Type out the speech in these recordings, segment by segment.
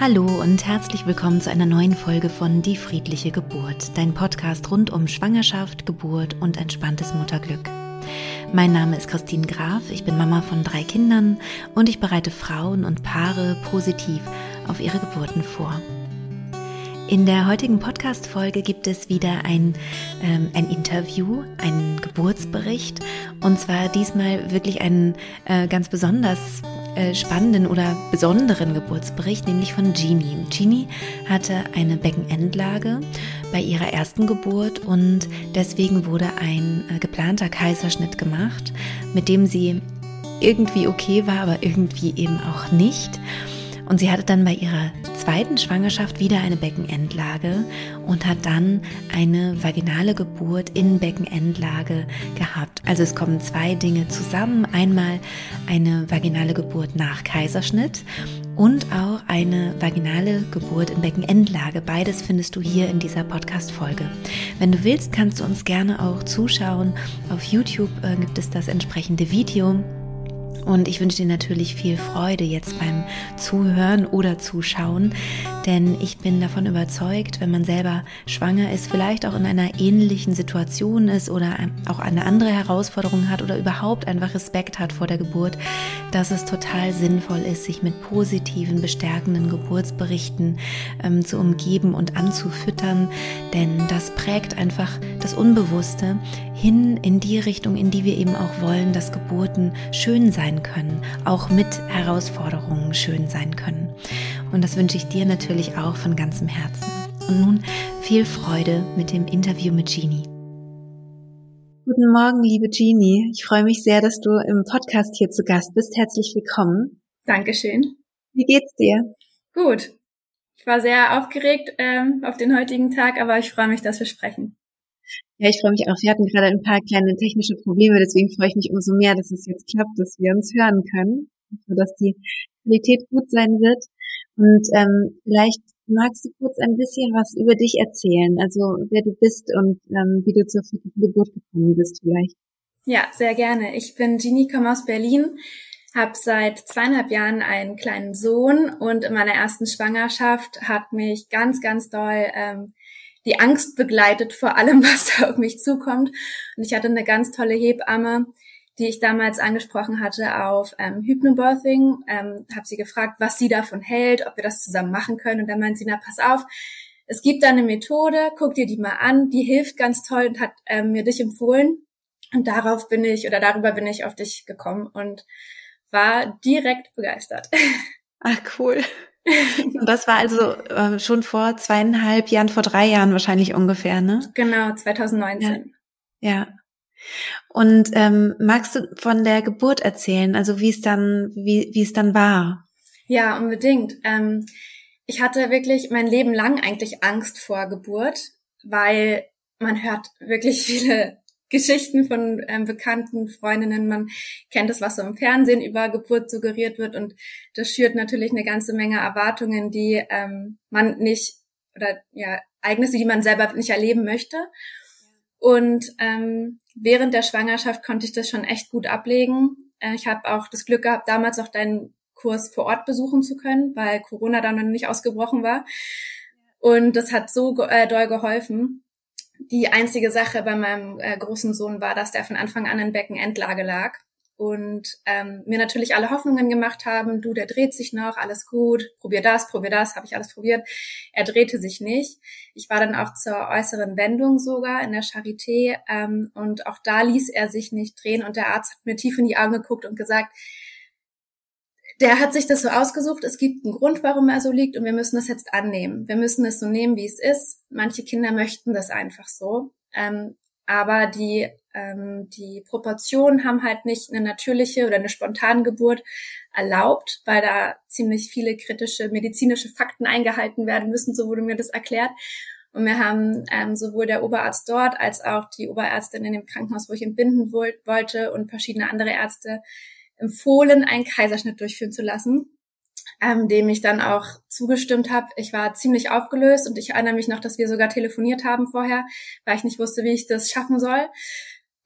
Hallo und herzlich willkommen zu einer neuen Folge von Die friedliche Geburt, dein Podcast rund um Schwangerschaft, Geburt und entspanntes Mutterglück. Mein Name ist Christine Graf, ich bin Mama von drei Kindern und ich bereite Frauen und Paare positiv auf ihre Geburten vor. In der heutigen Podcast-Folge gibt es wieder ein, ähm, ein Interview, einen Geburtsbericht und zwar diesmal wirklich einen äh, ganz besonders äh, spannenden oder besonderen Geburtsbericht, nämlich von Jeannie. Jeannie hatte eine Beckenendlage bei ihrer ersten Geburt und deswegen wurde ein äh, geplanter Kaiserschnitt gemacht, mit dem sie irgendwie okay war, aber irgendwie eben auch nicht. Und sie hatte dann bei ihrer zweiten Schwangerschaft wieder eine Beckenendlage und hat dann eine vaginale Geburt in Beckenendlage gehabt. Also es kommen zwei Dinge zusammen. Einmal eine vaginale Geburt nach Kaiserschnitt und auch eine vaginale Geburt in Beckenendlage. Beides findest du hier in dieser Podcast-Folge. Wenn du willst, kannst du uns gerne auch zuschauen. Auf YouTube äh, gibt es das entsprechende Video. Und ich wünsche dir natürlich viel Freude jetzt beim Zuhören oder Zuschauen, denn ich bin davon überzeugt, wenn man selber schwanger ist, vielleicht auch in einer ähnlichen Situation ist oder auch eine andere Herausforderung hat oder überhaupt einfach Respekt hat vor der Geburt, dass es total sinnvoll ist, sich mit positiven, bestärkenden Geburtsberichten ähm, zu umgeben und anzufüttern, denn das prägt einfach das Unbewusste hin in die Richtung, in die wir eben auch wollen, dass Geburten schön sein können, auch mit Herausforderungen schön sein können. Und das wünsche ich dir natürlich auch von ganzem Herzen. Und nun viel Freude mit dem Interview mit Jeannie. Guten Morgen, liebe Jeannie. Ich freue mich sehr, dass du im Podcast hier zu Gast bist. Herzlich willkommen. Dankeschön. Wie geht's dir? Gut. Ich war sehr aufgeregt ähm, auf den heutigen Tag, aber ich freue mich, dass wir sprechen. Ja, ich freue mich auch. Wir hatten gerade ein paar kleine technische Probleme, deswegen freue ich mich umso mehr, dass es jetzt klappt, dass wir uns hören können, dass die Qualität gut sein wird. Und ähm, vielleicht magst du kurz ein bisschen was über dich erzählen, also wer du bist und ähm, wie du zur Geburt gekommen bist vielleicht. Ja, sehr gerne. Ich bin Jeannie, komme aus Berlin, habe seit zweieinhalb Jahren einen kleinen Sohn und in meiner ersten Schwangerschaft hat mich ganz, ganz doll ähm, die Angst begleitet vor allem, was da auf mich zukommt. Und ich hatte eine ganz tolle Hebamme, die ich damals angesprochen hatte auf ähm, Hypnobirthing, ähm, habe sie gefragt, was sie davon hält, ob wir das zusammen machen können. Und dann meint sie, na pass auf, es gibt da eine Methode, guck dir die mal an, die hilft ganz toll und hat ähm, mir dich empfohlen. Und darauf bin ich oder darüber bin ich auf dich gekommen und war direkt begeistert. Ach cool. Und das war also äh, schon vor zweieinhalb Jahren, vor drei Jahren wahrscheinlich ungefähr, ne? Genau, 2019. Ja. ja. Und ähm, magst du von der Geburt erzählen, also wie es dann, wie, wie es dann war? Ja, unbedingt. Ähm, ich hatte wirklich mein Leben lang eigentlich Angst vor Geburt, weil man hört wirklich viele Geschichten von ähm, bekannten Freundinnen. Man kennt es, was so im Fernsehen über Geburt suggeriert wird und das schürt natürlich eine ganze Menge Erwartungen, die ähm, man nicht oder ja Ereignisse, die man selber nicht erleben möchte. Und ähm, während der Schwangerschaft konnte ich das schon echt gut ablegen. Äh, ich habe auch das Glück gehabt, damals auch deinen Kurs vor Ort besuchen zu können, weil Corona dann noch nicht ausgebrochen war. Und das hat so äh, doll geholfen. Die einzige Sache bei meinem äh, großen Sohn war, dass der von Anfang an in Beckenendlage lag und ähm, mir natürlich alle Hoffnungen gemacht haben, du, der dreht sich noch, alles gut, probier das, probier das, habe ich alles probiert. Er drehte sich nicht. Ich war dann auch zur äußeren Wendung sogar in der Charité ähm, und auch da ließ er sich nicht drehen und der Arzt hat mir tief in die Augen geguckt und gesagt, der hat sich das so ausgesucht, es gibt einen Grund, warum er so liegt und wir müssen das jetzt annehmen. Wir müssen es so nehmen, wie es ist. Manche Kinder möchten das einfach so. Ähm, aber die, ähm, die Proportionen haben halt nicht eine natürliche oder eine spontane Geburt erlaubt, weil da ziemlich viele kritische medizinische Fakten eingehalten werden müssen, so wurde mir das erklärt. Und wir haben ähm, sowohl der Oberarzt dort als auch die Oberärztin in dem Krankenhaus, wo ich entbinden wollte und verschiedene andere Ärzte empfohlen, einen Kaiserschnitt durchführen zu lassen, ähm, dem ich dann auch zugestimmt habe. Ich war ziemlich aufgelöst und ich erinnere mich noch, dass wir sogar telefoniert haben vorher, weil ich nicht wusste, wie ich das schaffen soll.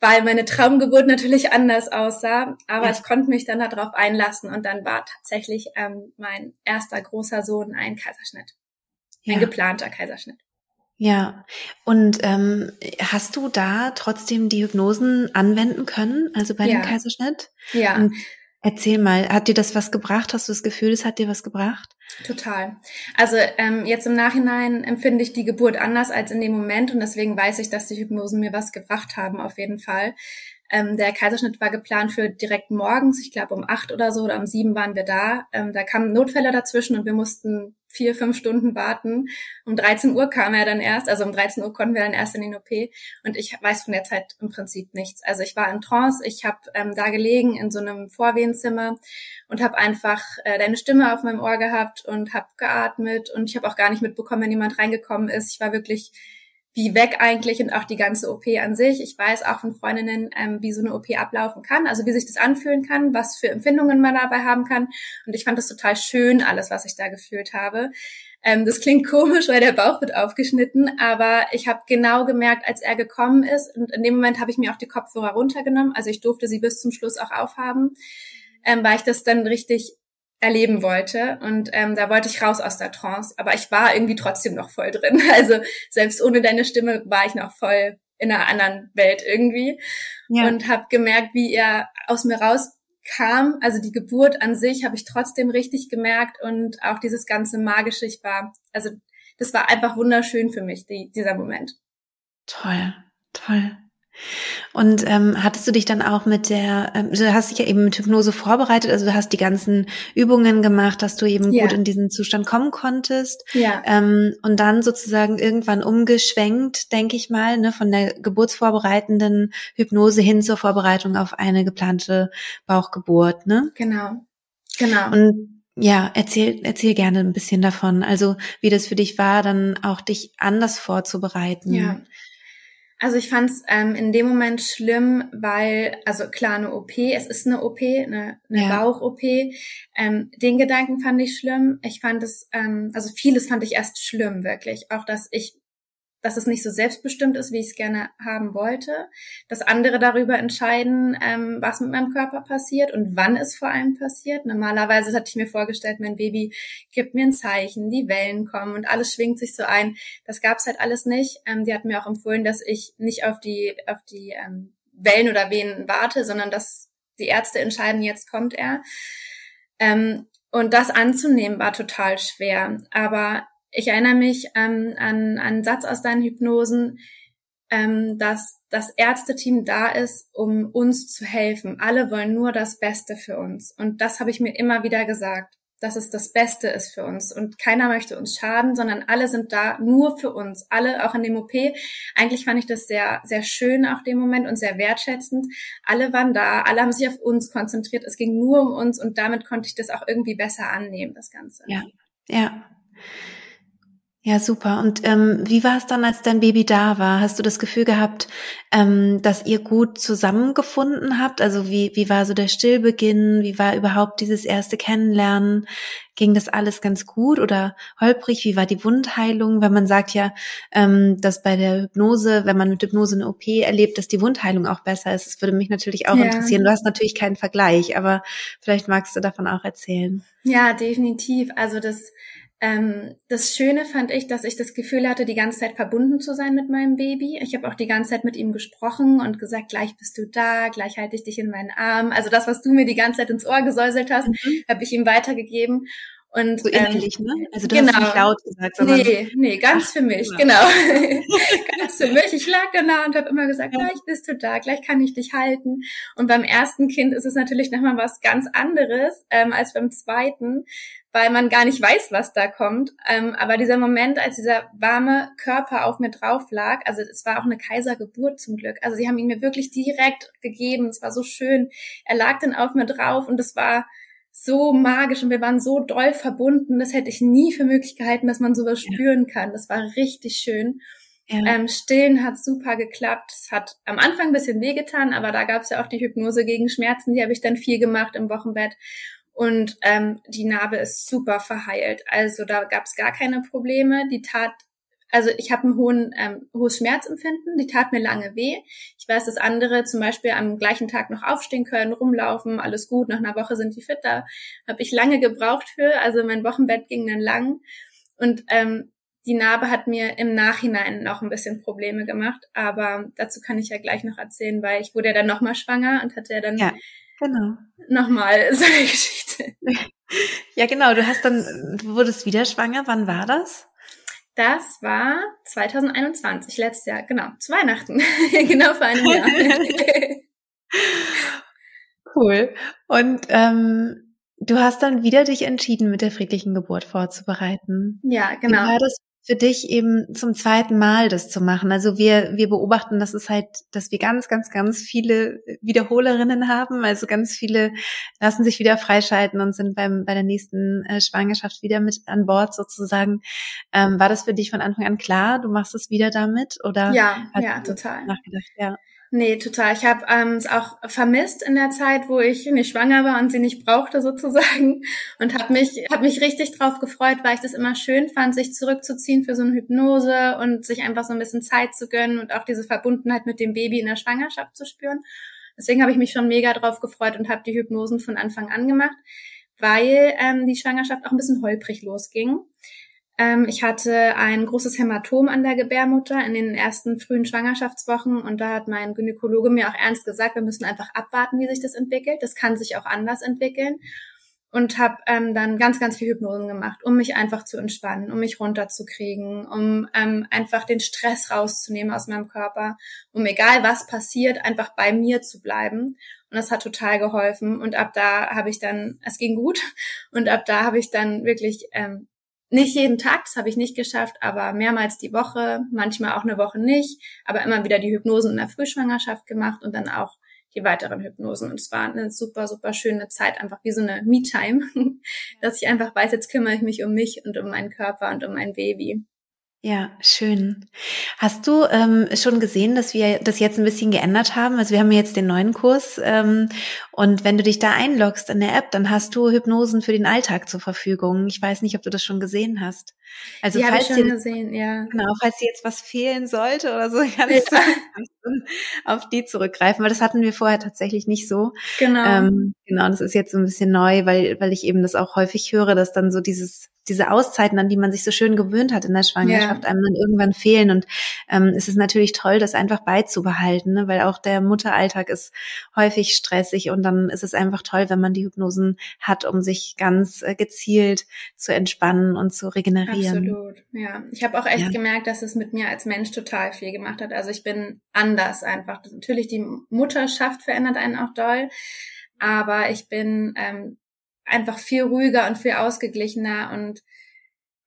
weil meine Traumgeburt natürlich anders aussah. Aber ja. ich konnte mich dann darauf einlassen und dann war tatsächlich ähm, mein erster großer Sohn ein Kaiserschnitt. Ein geplanter Kaiserschnitt. Ja, und ähm, hast du da trotzdem die Hypnosen anwenden können, also bei ja. dem Kaiserschnitt? Ja. Und erzähl mal, hat dir das was gebracht? Hast du das Gefühl, es hat dir was gebracht? Total. Also ähm, jetzt im Nachhinein empfinde ich die Geburt anders als in dem Moment und deswegen weiß ich, dass die Hypnosen mir was gebracht haben, auf jeden Fall. Ähm, der Kaiserschnitt war geplant für direkt morgens, ich glaube um acht oder so oder um sieben waren wir da. Ähm, da kamen Notfälle dazwischen und wir mussten vier, fünf Stunden warten. Um 13 Uhr kam er dann erst, also um 13 Uhr konnten wir dann erst in den OP und ich weiß von der Zeit im Prinzip nichts. Also ich war in Trance, ich habe ähm, da gelegen in so einem Vorwehenzimmer und habe einfach äh, deine Stimme auf meinem Ohr gehabt und habe geatmet und ich habe auch gar nicht mitbekommen, wenn jemand reingekommen ist. Ich war wirklich wie weg eigentlich und auch die ganze OP an sich. Ich weiß auch von Freundinnen, ähm, wie so eine OP ablaufen kann, also wie sich das anfühlen kann, was für Empfindungen man dabei haben kann. Und ich fand das total schön, alles, was ich da gefühlt habe. Ähm, das klingt komisch, weil der Bauch wird aufgeschnitten, aber ich habe genau gemerkt, als er gekommen ist, und in dem Moment habe ich mir auch die Kopfhörer runtergenommen, also ich durfte sie bis zum Schluss auch aufhaben, ähm, weil ich das dann richtig erleben wollte. Und ähm, da wollte ich raus aus der Trance. Aber ich war irgendwie trotzdem noch voll drin. Also selbst ohne deine Stimme war ich noch voll in einer anderen Welt irgendwie. Ja. Und habe gemerkt, wie er aus mir rauskam. Also die Geburt an sich habe ich trotzdem richtig gemerkt. Und auch dieses ganze Magische, ich war, also das war einfach wunderschön für mich, die, dieser Moment. Toll, toll. Und ähm, hattest du dich dann auch mit der, ähm, du hast dich ja eben mit Hypnose vorbereitet, also du hast die ganzen Übungen gemacht, dass du eben ja. gut in diesen Zustand kommen konntest. Ja. Ähm, und dann sozusagen irgendwann umgeschwenkt, denke ich mal, ne, von der geburtsvorbereitenden Hypnose hin zur Vorbereitung auf eine geplante Bauchgeburt, ne? Genau. Genau. Und ja, erzähl, erzähl gerne ein bisschen davon. Also, wie das für dich war, dann auch dich anders vorzubereiten. Ja. Also ich fand es ähm, in dem Moment schlimm, weil, also klar, eine OP, es ist eine OP, eine, eine ja. Bauch-OP. Ähm, den Gedanken fand ich schlimm. Ich fand es, ähm, also vieles fand ich erst schlimm, wirklich. Auch, dass ich dass es nicht so selbstbestimmt ist, wie ich es gerne haben wollte, dass andere darüber entscheiden, ähm, was mit meinem Körper passiert und wann es vor allem passiert. Normalerweise hatte ich mir vorgestellt, mein Baby gibt mir ein Zeichen, die Wellen kommen und alles schwingt sich so ein. Das gab's halt alles nicht. Ähm, die hat mir auch empfohlen, dass ich nicht auf die auf die ähm, Wellen oder Wehen warte, sondern dass die Ärzte entscheiden, jetzt kommt er. Ähm, und das anzunehmen war total schwer. Aber ich erinnere mich ähm, an, an einen Satz aus deinen Hypnosen, ähm, dass das Ärzteteam da ist, um uns zu helfen. Alle wollen nur das Beste für uns. Und das habe ich mir immer wieder gesagt, dass es das Beste ist für uns. Und keiner möchte uns schaden, sondern alle sind da nur für uns. Alle, auch in dem OP. Eigentlich fand ich das sehr, sehr schön, auch dem Moment und sehr wertschätzend. Alle waren da, alle haben sich auf uns konzentriert. Es ging nur um uns und damit konnte ich das auch irgendwie besser annehmen, das Ganze. Ja, ja. Ja, super. Und ähm, wie war es dann, als dein Baby da war? Hast du das Gefühl gehabt, ähm, dass ihr gut zusammengefunden habt? Also wie, wie war so der Stillbeginn? Wie war überhaupt dieses erste Kennenlernen? Ging das alles ganz gut oder holprig? Wie war die Wundheilung? Weil man sagt ja, ähm, dass bei der Hypnose, wenn man mit Hypnose eine OP erlebt, dass die Wundheilung auch besser ist. Das würde mich natürlich auch ja. interessieren. Du hast natürlich keinen Vergleich, aber vielleicht magst du davon auch erzählen. Ja, definitiv. Also das ähm, das Schöne fand ich, dass ich das Gefühl hatte, die ganze Zeit verbunden zu sein mit meinem Baby. Ich habe auch die ganze Zeit mit ihm gesprochen und gesagt, gleich bist du da, gleich halte ich dich in meinen Arm. Also das, was du mir die ganze Zeit ins Ohr gesäuselt hast, mhm. habe ich ihm weitergegeben. Und, so innerlich, ähm, ne? Also du genau. hast nicht laut gesagt, sondern... Nee, nee, ganz für mich, ja. genau. ganz für mich. Ich lag da und habe immer gesagt, ja. gleich bist du da, gleich kann ich dich halten. Und beim ersten Kind ist es natürlich nochmal was ganz anderes ähm, als beim zweiten, weil man gar nicht weiß, was da kommt. Ähm, aber dieser Moment, als dieser warme Körper auf mir drauf lag, also es war auch eine Kaisergeburt zum Glück. Also sie haben ihn mir wirklich direkt gegeben. Es war so schön. Er lag dann auf mir drauf und es war so magisch und wir waren so doll verbunden. Das hätte ich nie für möglich gehalten, dass man sowas ja. spüren kann. Das war richtig schön. Ja. Ähm, Stillen hat super geklappt. Es hat am Anfang ein bisschen wehgetan, aber da gab es ja auch die Hypnose gegen Schmerzen. Die habe ich dann viel gemacht im Wochenbett. Und ähm, die Narbe ist super verheilt. Also da gab es gar keine Probleme. Die tat also ich habe ein hohen, ähm, hohes Schmerzempfinden, die tat mir lange weh. Ich weiß, dass andere zum Beispiel am gleichen Tag noch aufstehen können, rumlaufen, alles gut, nach einer Woche sind die fit. Da habe ich lange gebraucht für, also mein Wochenbett ging dann lang. Und ähm, die Narbe hat mir im Nachhinein noch ein bisschen Probleme gemacht, aber dazu kann ich ja gleich noch erzählen, weil ich wurde ja dann nochmal schwanger und hatte ja dann ja, genau. nochmal so eine Geschichte. Ja, genau, du hast dann, du wurdest wieder schwanger, wann war das? Das war 2021, letztes Jahr, genau, zu Weihnachten, genau vor einem Jahr. cool. Und ähm, du hast dann wieder dich entschieden, mit der friedlichen Geburt vorzubereiten. Ja, genau. Wie war das für dich eben zum zweiten Mal das zu machen? Also wir, wir beobachten, dass es halt, dass wir ganz, ganz, ganz viele Wiederholerinnen haben. Also ganz viele lassen sich wieder freischalten und sind beim, bei der nächsten äh, Schwangerschaft wieder mit an Bord sozusagen. Ähm, war das für dich von Anfang an klar? Du machst es wieder damit? Oder ja, ja, total. Nachgedacht? Ja. Nee, total. Ich habe ähm, es auch vermisst in der Zeit, wo ich nicht schwanger war und sie nicht brauchte sozusagen und habe mich hab mich richtig drauf gefreut, weil ich das immer schön fand, sich zurückzuziehen für so eine Hypnose und sich einfach so ein bisschen Zeit zu gönnen und auch diese Verbundenheit mit dem Baby in der Schwangerschaft zu spüren. Deswegen habe ich mich schon mega drauf gefreut und habe die Hypnosen von Anfang an gemacht, weil ähm, die Schwangerschaft auch ein bisschen holprig losging. Ähm, ich hatte ein großes Hämatom an der Gebärmutter in den ersten frühen Schwangerschaftswochen und da hat mein Gynäkologe mir auch ernst gesagt, wir müssen einfach abwarten, wie sich das entwickelt. Das kann sich auch anders entwickeln und habe ähm, dann ganz, ganz viel Hypnosen gemacht, um mich einfach zu entspannen, um mich runterzukriegen, um ähm, einfach den Stress rauszunehmen aus meinem Körper, um egal was passiert, einfach bei mir zu bleiben. Und das hat total geholfen. Und ab da habe ich dann, es ging gut. Und ab da habe ich dann wirklich ähm, nicht jeden Tag, das habe ich nicht geschafft, aber mehrmals die Woche, manchmal auch eine Woche nicht, aber immer wieder die Hypnosen in der Frühschwangerschaft gemacht und dann auch die weiteren Hypnosen. Und es war eine super, super schöne Zeit, einfach wie so eine Me-Time, dass ich einfach weiß, jetzt kümmere ich mich um mich und um meinen Körper und um mein Baby. Ja, schön. Hast du ähm, schon gesehen, dass wir das jetzt ein bisschen geändert haben? Also wir haben jetzt den neuen Kurs ähm, und wenn du dich da einloggst in der App, dann hast du Hypnosen für den Alltag zur Verfügung. Ich weiß nicht, ob du das schon gesehen hast. Also die falls dir, gesehen, ja. Genau, falls dir jetzt was fehlen sollte oder so, kannst ja. du auf die zurückgreifen, weil das hatten wir vorher tatsächlich nicht so. Genau. Ähm, genau, das ist jetzt so ein bisschen neu, weil weil ich eben das auch häufig höre, dass dann so dieses diese Auszeiten, an die man sich so schön gewöhnt hat in der Schwangerschaft, ja. einem dann irgendwann fehlen. Und ähm, es ist natürlich toll, das einfach beizubehalten, ne? weil auch der Mutteralltag ist häufig stressig und dann ist es einfach toll, wenn man die Hypnosen hat, um sich ganz äh, gezielt zu entspannen und zu regenerieren. Absolut, ja. Ich habe auch echt ja. gemerkt, dass es mit mir als Mensch total viel gemacht hat. Also ich bin anders einfach. Natürlich die Mutterschaft verändert einen auch doll, aber ich bin ähm, einfach viel ruhiger und viel ausgeglichener und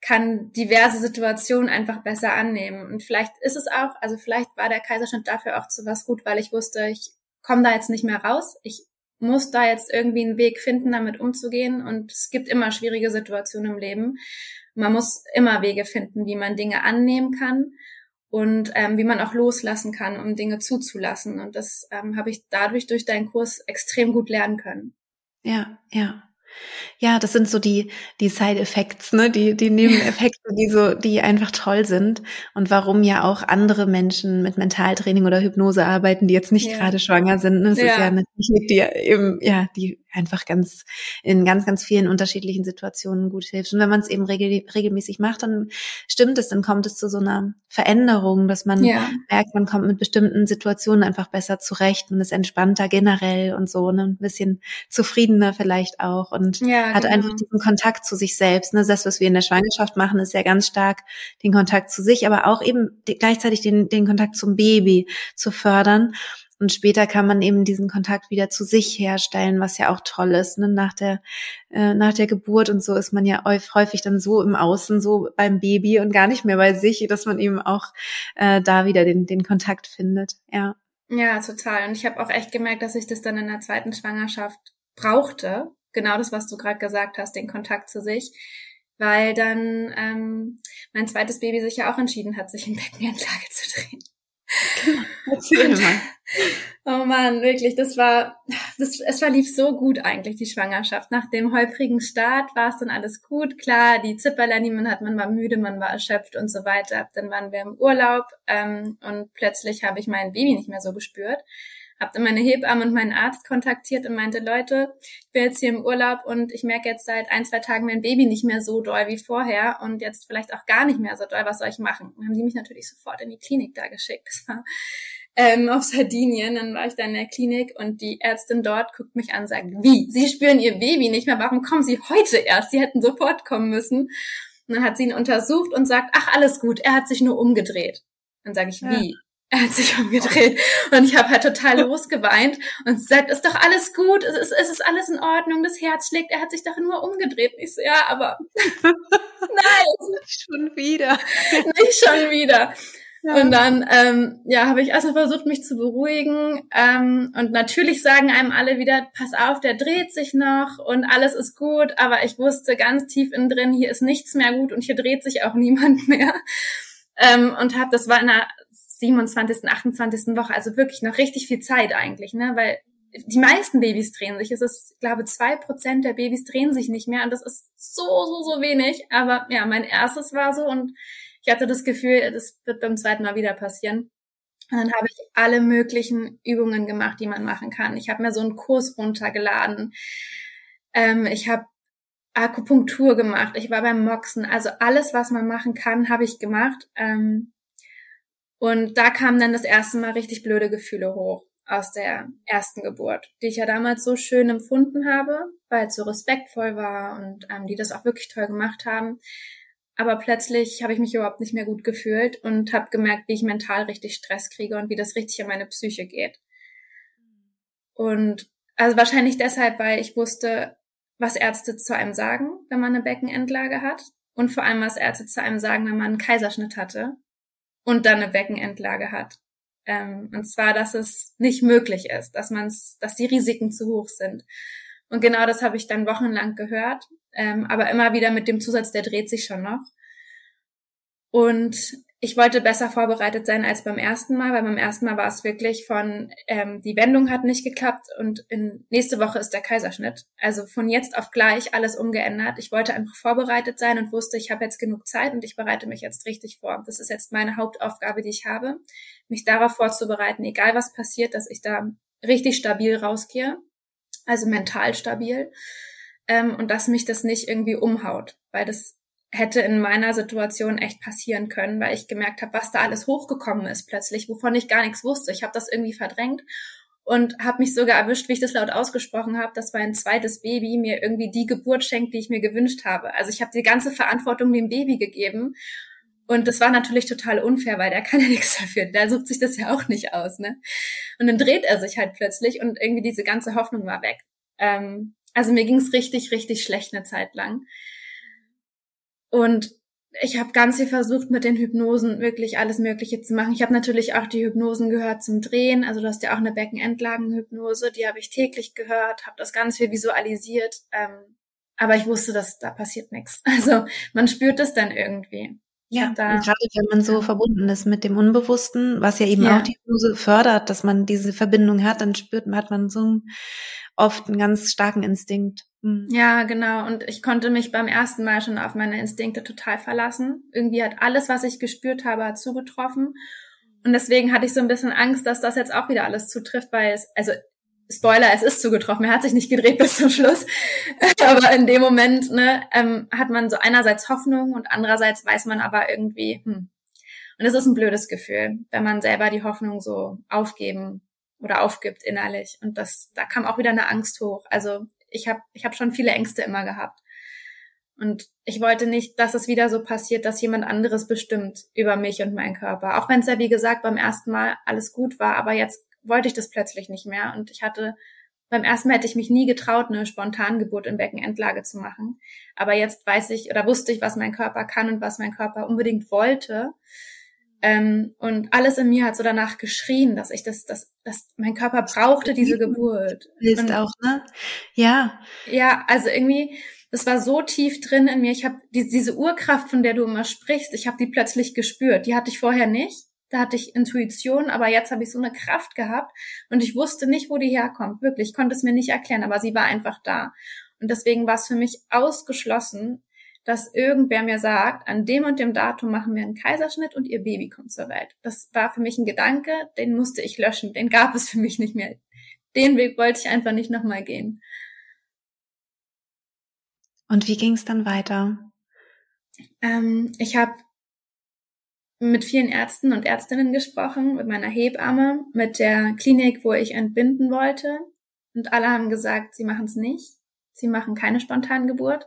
kann diverse Situationen einfach besser annehmen. Und vielleicht ist es auch, also vielleicht war der Kaiserschnitt dafür auch zu was gut, weil ich wusste, ich komme da jetzt nicht mehr raus. Ich muss da jetzt irgendwie einen Weg finden, damit umzugehen. Und es gibt immer schwierige Situationen im Leben. Man muss immer Wege finden, wie man Dinge annehmen kann und ähm, wie man auch loslassen kann, um Dinge zuzulassen. Und das ähm, habe ich dadurch durch deinen Kurs extrem gut lernen können. Ja, ja. Ja, das sind so die, die Side-Effects, ne, die, die Nebeneffekte, die so, die einfach toll sind und warum ja auch andere Menschen mit Mentaltraining oder Hypnose arbeiten, die jetzt nicht ja. gerade schwanger sind. Ne? Das ja. ist ja eine Technik, die eben, ja, die einfach ganz in ganz, ganz vielen unterschiedlichen Situationen gut hilft. Und wenn man es eben regel, regelmäßig macht, dann stimmt es, dann kommt es zu so einer Veränderung, dass man ja. merkt, man kommt mit bestimmten Situationen einfach besser zurecht, man ist entspannter generell und so, ne, ein bisschen zufriedener vielleicht auch und ja, hat genau. einfach diesen Kontakt zu sich selbst. Ne? Das, was wir in der Schwangerschaft machen, ist ja ganz stark den Kontakt zu sich, aber auch eben gleichzeitig den, den Kontakt zum Baby zu fördern. Und später kann man eben diesen Kontakt wieder zu sich herstellen, was ja auch toll ist. Ne? Nach der äh, nach der Geburt und so ist man ja häufig dann so im Außen, so beim Baby und gar nicht mehr bei sich, dass man eben auch äh, da wieder den den Kontakt findet. Ja. Ja, total. Und ich habe auch echt gemerkt, dass ich das dann in der zweiten Schwangerschaft brauchte. Genau das, was du gerade gesagt hast, den Kontakt zu sich weil dann ähm, mein zweites Baby sich ja auch entschieden hat, sich in Beckenanlage zu drehen. Und. Oh man, wirklich, das war, das, es verlief so gut eigentlich, die Schwangerschaft. Nach dem holprigen Start war es dann alles gut. Klar, die Zipperlein, die man hat, man war müde, man war erschöpft und so weiter. Dann waren wir im Urlaub ähm, und plötzlich habe ich mein Baby nicht mehr so gespürt. Hab dann meine Hebamme und meinen Arzt kontaktiert und meinte, Leute, ich bin jetzt hier im Urlaub und ich merke jetzt seit ein, zwei Tagen mein Baby nicht mehr so doll wie vorher und jetzt vielleicht auch gar nicht mehr so doll. Was soll ich machen? Dann haben die mich natürlich sofort in die Klinik da geschickt. Das war ähm, auf Sardinien. Dann war ich da in der Klinik und die Ärztin dort guckt mich an und sagt, wie? Sie spüren Ihr Baby nicht mehr. Warum kommen Sie heute erst? Sie hätten sofort kommen müssen. Und dann hat sie ihn untersucht und sagt, ach, alles gut, er hat sich nur umgedreht. Dann sage ich, wie? Er hat sich umgedreht und ich habe halt total losgeweint und sagt, ist doch alles gut, es ist, es ist alles in Ordnung, das Herz schlägt, er hat sich doch nur umgedreht. Und ich so, ja, aber nein. Nicht schon wieder. Nicht schon wieder. Und dann ähm, ja, habe ich erstmal versucht, mich zu beruhigen. Ähm, und natürlich sagen einem alle wieder, pass auf, der dreht sich noch und alles ist gut. Aber ich wusste ganz tief innen drin, hier ist nichts mehr gut und hier dreht sich auch niemand mehr. Ähm, und habe, das war in der 27., 28. Woche, also wirklich noch richtig viel Zeit eigentlich, ne? Weil die meisten Babys drehen sich. Es ist, ich glaube, zwei Prozent der Babys drehen sich nicht mehr und das ist so, so, so wenig. Aber ja, mein erstes war so und ich hatte das Gefühl, das wird beim zweiten Mal wieder passieren. Und dann habe ich alle möglichen Übungen gemacht, die man machen kann. Ich habe mir so einen Kurs runtergeladen. Ähm, ich habe Akupunktur gemacht. Ich war beim Moxen. Also alles, was man machen kann, habe ich gemacht. Ähm, und da kamen dann das erste Mal richtig blöde Gefühle hoch aus der ersten Geburt, die ich ja damals so schön empfunden habe, weil es so respektvoll war und ähm, die das auch wirklich toll gemacht haben. Aber plötzlich habe ich mich überhaupt nicht mehr gut gefühlt und habe gemerkt, wie ich mental richtig Stress kriege und wie das richtig an meine Psyche geht. Und also wahrscheinlich deshalb, weil ich wusste, was Ärzte zu einem sagen, wenn man eine Beckenendlage hat. Und vor allem, was Ärzte zu einem sagen, wenn man einen Kaiserschnitt hatte und dann eine Beckenendlage hat. Ähm, und zwar, dass es nicht möglich ist, dass man's, dass die Risiken zu hoch sind. Und genau das habe ich dann wochenlang gehört ähm, aber immer wieder mit dem Zusatz, der dreht sich schon noch. Und ich wollte besser vorbereitet sein als beim ersten Mal, weil beim ersten Mal war es wirklich von, ähm, die Wendung hat nicht geklappt und in, nächste Woche ist der Kaiserschnitt. Also von jetzt auf gleich alles umgeändert. Ich wollte einfach vorbereitet sein und wusste, ich habe jetzt genug Zeit und ich bereite mich jetzt richtig vor. Das ist jetzt meine Hauptaufgabe, die ich habe, mich darauf vorzubereiten, egal was passiert, dass ich da richtig stabil rausgehe, also mental stabil ähm, und dass mich das nicht irgendwie umhaut, weil das hätte in meiner Situation echt passieren können, weil ich gemerkt habe, was da alles hochgekommen ist plötzlich, wovon ich gar nichts wusste. Ich habe das irgendwie verdrängt und habe mich sogar erwischt, wie ich das laut ausgesprochen habe, dass mein zweites Baby mir irgendwie die Geburt schenkt, die ich mir gewünscht habe. Also ich habe die ganze Verantwortung dem Baby gegeben und das war natürlich total unfair, weil der kann ja nichts dafür. Der sucht sich das ja auch nicht aus, ne? Und dann dreht er sich halt plötzlich und irgendwie diese ganze Hoffnung war weg. Ähm, also mir ging's richtig, richtig schlecht eine Zeit lang. Und ich habe ganz viel versucht, mit den Hypnosen wirklich alles Mögliche zu machen. Ich habe natürlich auch die Hypnosen gehört zum Drehen. Also du hast ja auch eine Beckenendlagenhypnose, die habe ich täglich gehört, habe das ganz viel visualisiert. Ähm, aber ich wusste, dass da passiert nichts. Also man spürt es dann irgendwie. Ja, da, gerade wenn man so verbunden ist mit dem Unbewussten, was ja eben ja. auch die Hypnose fördert, dass man diese Verbindung hat, dann spürt man, hat man so oft einen ganz starken Instinkt. Mhm. Ja, genau. Und ich konnte mich beim ersten Mal schon auf meine Instinkte total verlassen. Irgendwie hat alles, was ich gespürt habe, zugetroffen. Und deswegen hatte ich so ein bisschen Angst, dass das jetzt auch wieder alles zutrifft, weil es, also Spoiler, es ist zugetroffen. Er hat sich nicht gedreht bis zum Schluss. aber in dem Moment ne, ähm, hat man so einerseits Hoffnung und andererseits weiß man aber irgendwie, hm. Und es ist ein blödes Gefühl, wenn man selber die Hoffnung so aufgeben oder aufgibt innerlich. Und das, da kam auch wieder eine Angst hoch. Also ich habe ich hab schon viele Ängste immer gehabt. Und ich wollte nicht, dass es wieder so passiert, dass jemand anderes bestimmt über mich und meinen Körper. Auch wenn es ja, wie gesagt, beim ersten Mal alles gut war, aber jetzt wollte ich das plötzlich nicht mehr. Und ich hatte, beim ersten Mal hätte ich mich nie getraut, eine Spontangeburt in Beckenendlage zu machen. Aber jetzt weiß ich oder wusste ich, was mein Körper kann und was mein Körper unbedingt wollte. Ähm, und alles in mir hat so danach geschrien, dass ich das, dass, dass mein Körper brauchte diese Geburt. Willst und, auch, ne? Ja. Ja, also irgendwie, das war so tief drin in mir. Ich habe die, diese Urkraft, von der du immer sprichst, ich habe die plötzlich gespürt. Die hatte ich vorher nicht. Da hatte ich Intuition, aber jetzt habe ich so eine Kraft gehabt und ich wusste nicht, wo die herkommt. Wirklich, ich konnte es mir nicht erklären, aber sie war einfach da. Und deswegen war es für mich ausgeschlossen, dass irgendwer mir sagt, an dem und dem Datum machen wir einen Kaiserschnitt und ihr Baby kommt zur Welt. Das war für mich ein Gedanke, den musste ich löschen, den gab es für mich nicht mehr. Den Weg wollte ich einfach nicht nochmal gehen. Und wie ging es dann weiter? Ähm, ich habe mit vielen Ärzten und Ärztinnen gesprochen, mit meiner Hebamme, mit der Klinik, wo ich entbinden wollte. Und alle haben gesagt, sie machen es nicht. Sie machen keine Spontangeburt.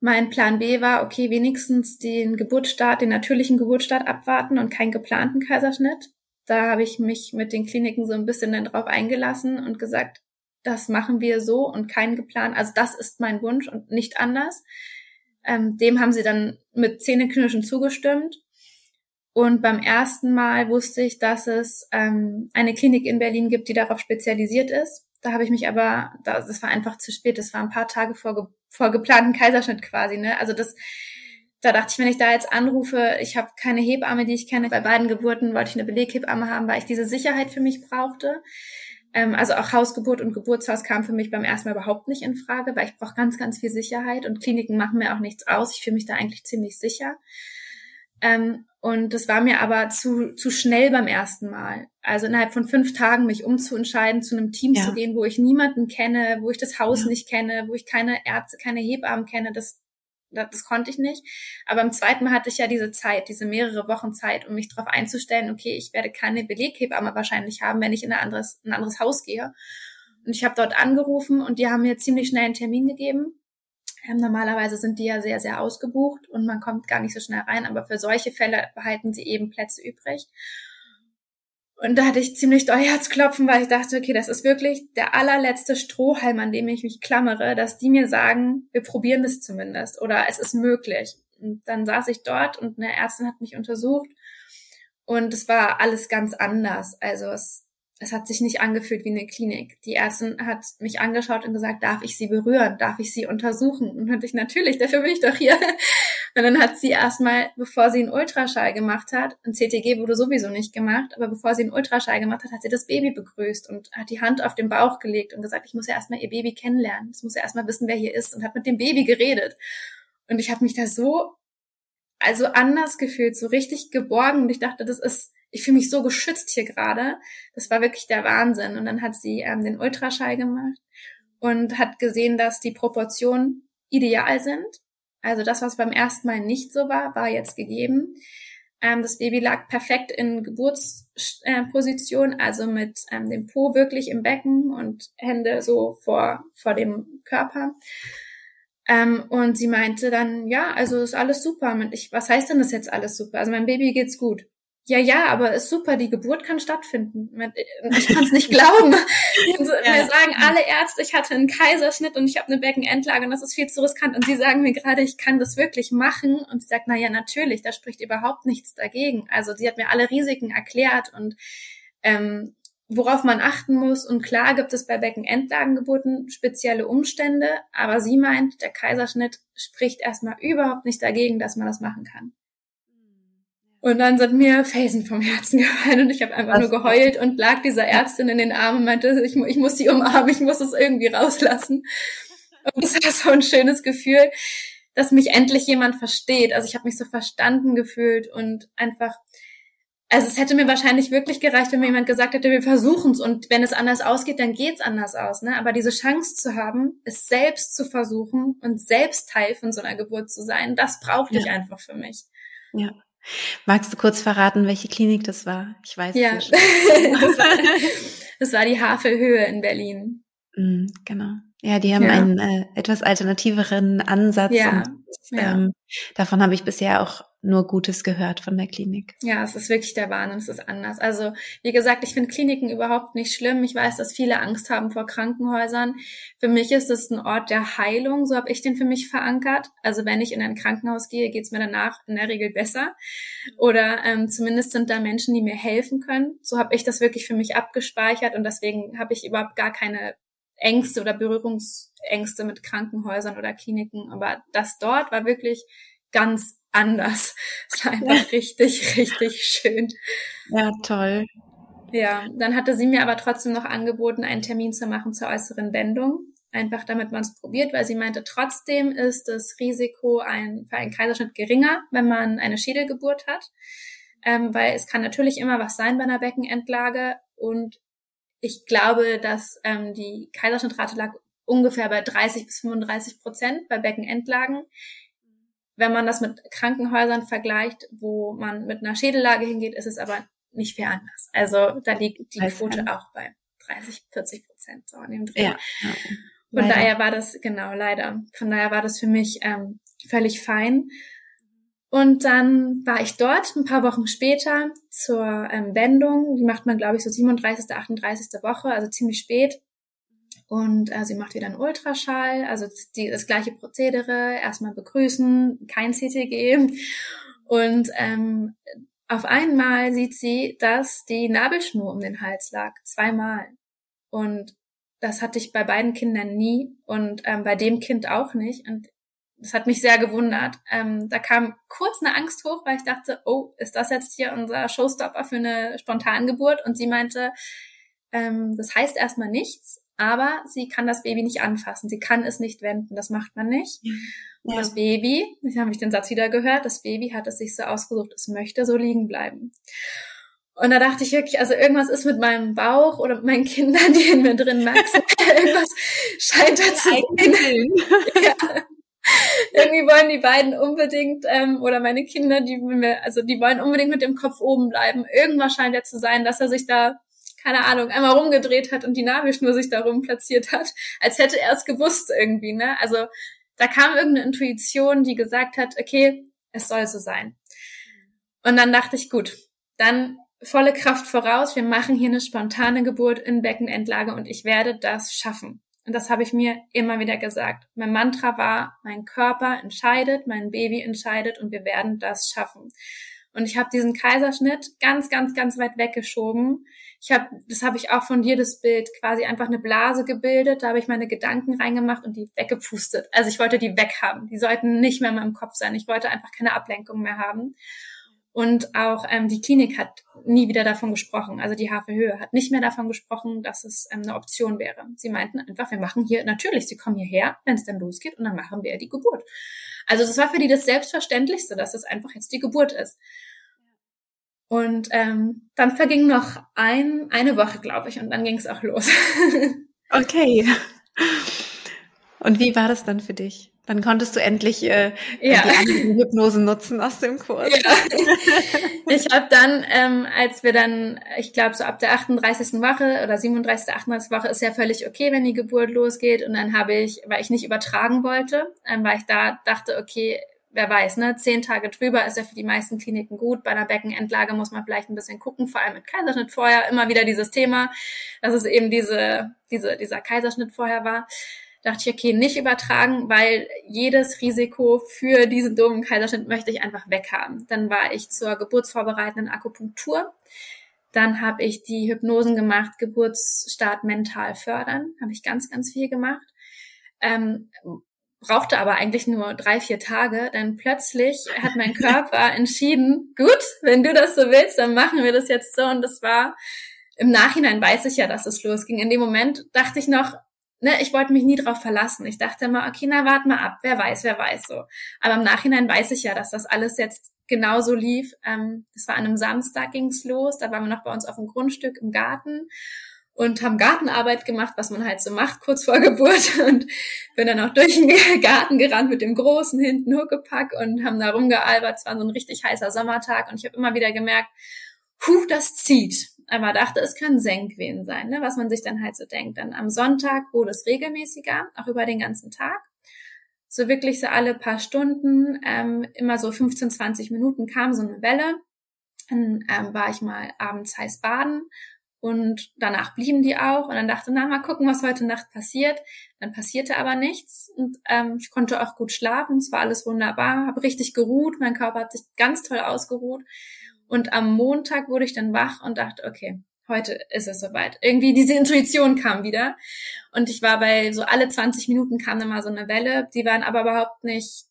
Mein Plan B war, okay, wenigstens den Geburtsstart, den natürlichen Geburtsstart abwarten und keinen geplanten Kaiserschnitt. Da habe ich mich mit den Kliniken so ein bisschen dann drauf eingelassen und gesagt, das machen wir so und keinen geplant. Also das ist mein Wunsch und nicht anders. Ähm, dem haben sie dann mit Zähneknirschen zugestimmt. Und beim ersten Mal wusste ich, dass es ähm, eine Klinik in Berlin gibt, die darauf spezialisiert ist. Da habe ich mich aber, das war einfach zu spät. Das war ein paar Tage vor, vor geplanten Kaiserschnitt quasi. Ne? Also das, da dachte ich, wenn ich da jetzt anrufe, ich habe keine Hebamme, die ich kenne. Bei beiden Geburten wollte ich eine Beleghebamme haben, weil ich diese Sicherheit für mich brauchte. Ähm, also auch Hausgeburt und Geburtshaus kam für mich beim ersten Mal überhaupt nicht in Frage, weil ich brauche ganz, ganz viel Sicherheit und Kliniken machen mir auch nichts aus. Ich fühle mich da eigentlich ziemlich sicher. Ähm, und das war mir aber zu, zu schnell beim ersten Mal. Also innerhalb von fünf Tagen mich umzuentscheiden, zu einem Team ja. zu gehen, wo ich niemanden kenne, wo ich das Haus ja. nicht kenne, wo ich keine Ärzte, keine Hebammen kenne, das, das, das konnte ich nicht. Aber im zweiten Mal hatte ich ja diese Zeit, diese mehrere Wochen Zeit, um mich darauf einzustellen, okay, ich werde keine Beleghebamme wahrscheinlich haben, wenn ich in ein anderes, ein anderes Haus gehe. Und ich habe dort angerufen und die haben mir ziemlich schnell einen Termin gegeben normalerweise sind die ja sehr, sehr ausgebucht und man kommt gar nicht so schnell rein, aber für solche Fälle behalten sie eben Plätze übrig. Und da hatte ich ziemlich doll Herzklopfen, weil ich dachte, okay, das ist wirklich der allerletzte Strohhalm, an dem ich mich klammere, dass die mir sagen, wir probieren das zumindest oder es ist möglich. Und dann saß ich dort und eine Ärztin hat mich untersucht und es war alles ganz anders. Also es es hat sich nicht angefühlt wie eine Klinik. Die Ärztin hat mich angeschaut und gesagt, darf ich sie berühren? Darf ich sie untersuchen? Und hatte ich natürlich, dafür bin ich doch hier. Und dann hat sie erstmal, bevor sie einen Ultraschall gemacht hat, ein CTG wurde sowieso nicht gemacht, aber bevor sie einen Ultraschall gemacht hat, hat sie das Baby begrüßt und hat die Hand auf den Bauch gelegt und gesagt, ich muss ja erstmal ihr Baby kennenlernen. Ich muss ja erstmal wissen, wer hier ist und hat mit dem Baby geredet. Und ich habe mich da so, also anders gefühlt, so richtig geborgen und ich dachte, das ist, ich fühle mich so geschützt hier gerade. Das war wirklich der Wahnsinn. Und dann hat sie ähm, den Ultraschall gemacht und hat gesehen, dass die Proportionen ideal sind. Also das, was beim ersten Mal nicht so war, war jetzt gegeben. Ähm, das Baby lag perfekt in Geburtsposition, äh, also mit ähm, dem Po wirklich im Becken und Hände so vor, vor dem Körper. Ähm, und sie meinte dann, ja, also ist alles super. Und ich, was heißt denn das jetzt alles super? Also mein Baby geht's gut ja, ja, aber ist super, die Geburt kann stattfinden. Ich kann es nicht glauben. Also, ja. Mir sagen alle Ärzte, ich hatte einen Kaiserschnitt und ich habe eine Beckenendlage und das ist viel zu riskant. Und sie sagen mir gerade, ich kann das wirklich machen. Und sie sagt, na ja, natürlich, da spricht überhaupt nichts dagegen. Also sie hat mir alle Risiken erklärt und ähm, worauf man achten muss. Und klar gibt es bei Beckenendlagengeburten spezielle Umstände, aber sie meint, der Kaiserschnitt spricht erstmal überhaupt nicht dagegen, dass man das machen kann. Und dann sind mir Felsen vom Herzen gefallen und ich habe einfach Was? nur geheult und lag dieser Ärztin in den Armen und meinte, ich, ich muss sie umarmen, ich muss es irgendwie rauslassen. Und das war so ein schönes Gefühl, dass mich endlich jemand versteht. Also ich habe mich so verstanden gefühlt und einfach, also es hätte mir wahrscheinlich wirklich gereicht, wenn mir jemand gesagt hätte, wir versuchen es und wenn es anders ausgeht, dann geht's anders aus. Ne? Aber diese Chance zu haben, es selbst zu versuchen und selbst Teil von so einer Geburt zu sein, das brauchte ja. ich einfach für mich. Ja. Magst du kurz verraten, welche Klinik das war? Ich weiß ja. es das, war, das war die Havelhöhe in Berlin. Mm, genau. Ja, die haben ja. einen äh, etwas alternativeren Ansatz. Ja. Und, ähm, davon habe ich bisher auch nur Gutes gehört von der Klinik. Ja, es ist wirklich der Wahnsinn, es ist anders. Also, wie gesagt, ich finde Kliniken überhaupt nicht schlimm. Ich weiß, dass viele Angst haben vor Krankenhäusern. Für mich ist es ein Ort der Heilung, so habe ich den für mich verankert. Also, wenn ich in ein Krankenhaus gehe, geht's mir danach in der Regel besser. Oder ähm, zumindest sind da Menschen, die mir helfen können. So habe ich das wirklich für mich abgespeichert und deswegen habe ich überhaupt gar keine Ängste oder Berührungsängste mit Krankenhäusern oder Kliniken. Aber das dort war wirklich ganz anders. Es war einfach richtig, richtig schön. Ja, toll. Ja, dann hatte sie mir aber trotzdem noch angeboten, einen Termin zu machen zur äußeren Wendung. Einfach damit man es probiert, weil sie meinte, trotzdem ist das Risiko ein, für einen Kaiserschnitt geringer, wenn man eine Schädelgeburt hat. Ähm, weil es kann natürlich immer was sein bei einer Beckenendlage und ich glaube, dass ähm, die Kaiserschnittrate lag ungefähr bei 30 bis 35 Prozent bei Beckenendlagen. Wenn man das mit Krankenhäusern vergleicht, wo man mit einer Schädellage hingeht, ist es aber nicht viel anders. Also da liegt die Quote auch bei 30, 40 Prozent so in dem Dreh. Ja, ja. Von daher war das, genau, leider. Von daher war das für mich ähm, völlig fein. Und dann war ich dort ein paar Wochen später zur ähm, Wendung. Die macht man, glaube ich, so 37., 38. Woche, also ziemlich spät. Und äh, sie macht wieder einen Ultraschall, also die, das gleiche Prozedere, erstmal begrüßen, kein CTG. Und ähm, auf einmal sieht sie, dass die Nabelschnur um den Hals lag, zweimal. Und das hatte ich bei beiden Kindern nie und ähm, bei dem Kind auch nicht. Und das hat mich sehr gewundert. Ähm, da kam kurz eine Angst hoch, weil ich dachte, oh, ist das jetzt hier unser Showstopper für eine Spontangeburt? Und sie meinte, ähm, das heißt erstmal nichts, aber sie kann das Baby nicht anfassen. Sie kann es nicht wenden. Das macht man nicht. Und das Baby, ich habe ich den Satz wieder gehört, das Baby hat es sich so ausgesucht, es möchte so liegen bleiben. Und da dachte ich wirklich, also irgendwas ist mit meinem Bauch oder mit meinen Kindern, die in mir drin wachsen. irgendwas scheint da zu sein. ja irgendwie wollen die beiden unbedingt, ähm, oder meine Kinder, die also die wollen unbedingt mit dem Kopf oben bleiben. Irgendwas scheint ja zu sein, dass er sich da, keine Ahnung, einmal rumgedreht hat und die Nabelschnur sich da rum platziert hat, als hätte er es gewusst irgendwie, ne? Also da kam irgendeine Intuition, die gesagt hat, okay, es soll so sein. Und dann dachte ich, gut, dann volle Kraft voraus, wir machen hier eine spontane Geburt in Beckenendlage und ich werde das schaffen. Und das habe ich mir immer wieder gesagt. Mein Mantra war, mein Körper entscheidet, mein Baby entscheidet und wir werden das schaffen. Und ich habe diesen Kaiserschnitt ganz, ganz, ganz weit weggeschoben. Ich habe, das habe ich auch von dir das Bild quasi einfach eine Blase gebildet. Da habe ich meine Gedanken reingemacht und die weggepustet. Also ich wollte die weghaben. Die sollten nicht mehr in meinem Kopf sein. Ich wollte einfach keine Ablenkung mehr haben. Und auch ähm, die Klinik hat nie wieder davon gesprochen, also die Havelhöhe hat nicht mehr davon gesprochen, dass es ähm, eine Option wäre. Sie meinten einfach, wir machen hier, natürlich, sie kommen hierher, wenn es dann losgeht, und dann machen wir die Geburt. Also das war für die das Selbstverständlichste, dass es einfach jetzt die Geburt ist. Und ähm, dann verging noch ein, eine Woche, glaube ich, und dann ging es auch los. okay. Und wie war das dann für dich? Dann konntest du endlich äh, ja. die anderen Hypnosen nutzen aus dem Kurs. Ja. Ich habe dann, ähm, als wir dann, ich glaube, so ab der 38. Woche oder 37. 38. Woche ist ja völlig okay, wenn die Geburt losgeht. Und dann habe ich, weil ich nicht übertragen wollte, ähm, weil ich da dachte, okay, wer weiß, ne, zehn Tage drüber ist ja für die meisten Kliniken gut. Bei einer Beckenendlage muss man vielleicht ein bisschen gucken, vor allem mit Kaiserschnitt vorher, immer wieder dieses Thema, dass es eben diese, diese, dieser Kaiserschnitt vorher war dachte ich, okay, nicht übertragen, weil jedes Risiko für diesen dummen Kaiserschnitt möchte ich einfach weghaben. Dann war ich zur geburtsvorbereitenden Akupunktur. Dann habe ich die Hypnosen gemacht, Geburtsstart mental fördern, habe ich ganz, ganz viel gemacht. Ähm, brauchte aber eigentlich nur drei, vier Tage, denn plötzlich hat mein Körper entschieden, gut, wenn du das so willst, dann machen wir das jetzt so. Und das war, im Nachhinein weiß ich ja, dass es losging. In dem Moment dachte ich noch, ne, ich wollte mich nie drauf verlassen. Ich dachte immer, okay, na, warte mal ab, wer weiß, wer weiß so. Aber im Nachhinein weiß ich ja, dass das alles jetzt genauso lief. Ähm, das war an einem Samstag ging's los, da waren wir noch bei uns auf dem Grundstück im Garten und haben Gartenarbeit gemacht, was man halt so macht kurz vor Geburt und bin dann auch durch den Garten gerannt mit dem großen hinten Huckepack und haben da rumgealbert. Es war so ein richtig heißer Sommertag und ich habe immer wieder gemerkt, puh, das zieht aber dachte, es können Senkwehen sein, ne, was man sich dann halt so denkt. Dann am Sonntag wurde es regelmäßiger, auch über den ganzen Tag. So wirklich so alle paar Stunden, ähm, immer so 15, 20 Minuten kam so eine Welle. Dann ähm, war ich mal abends heiß baden und danach blieben die auch und dann dachte, na, mal gucken, was heute Nacht passiert. Dann passierte aber nichts und ähm, ich konnte auch gut schlafen, es war alles wunderbar, habe richtig geruht, mein Körper hat sich ganz toll ausgeruht und am Montag wurde ich dann wach und dachte, okay, heute ist es soweit. Irgendwie diese Intuition kam wieder. Und ich war bei so alle 20 Minuten kam dann mal so eine Welle. Die waren aber überhaupt nicht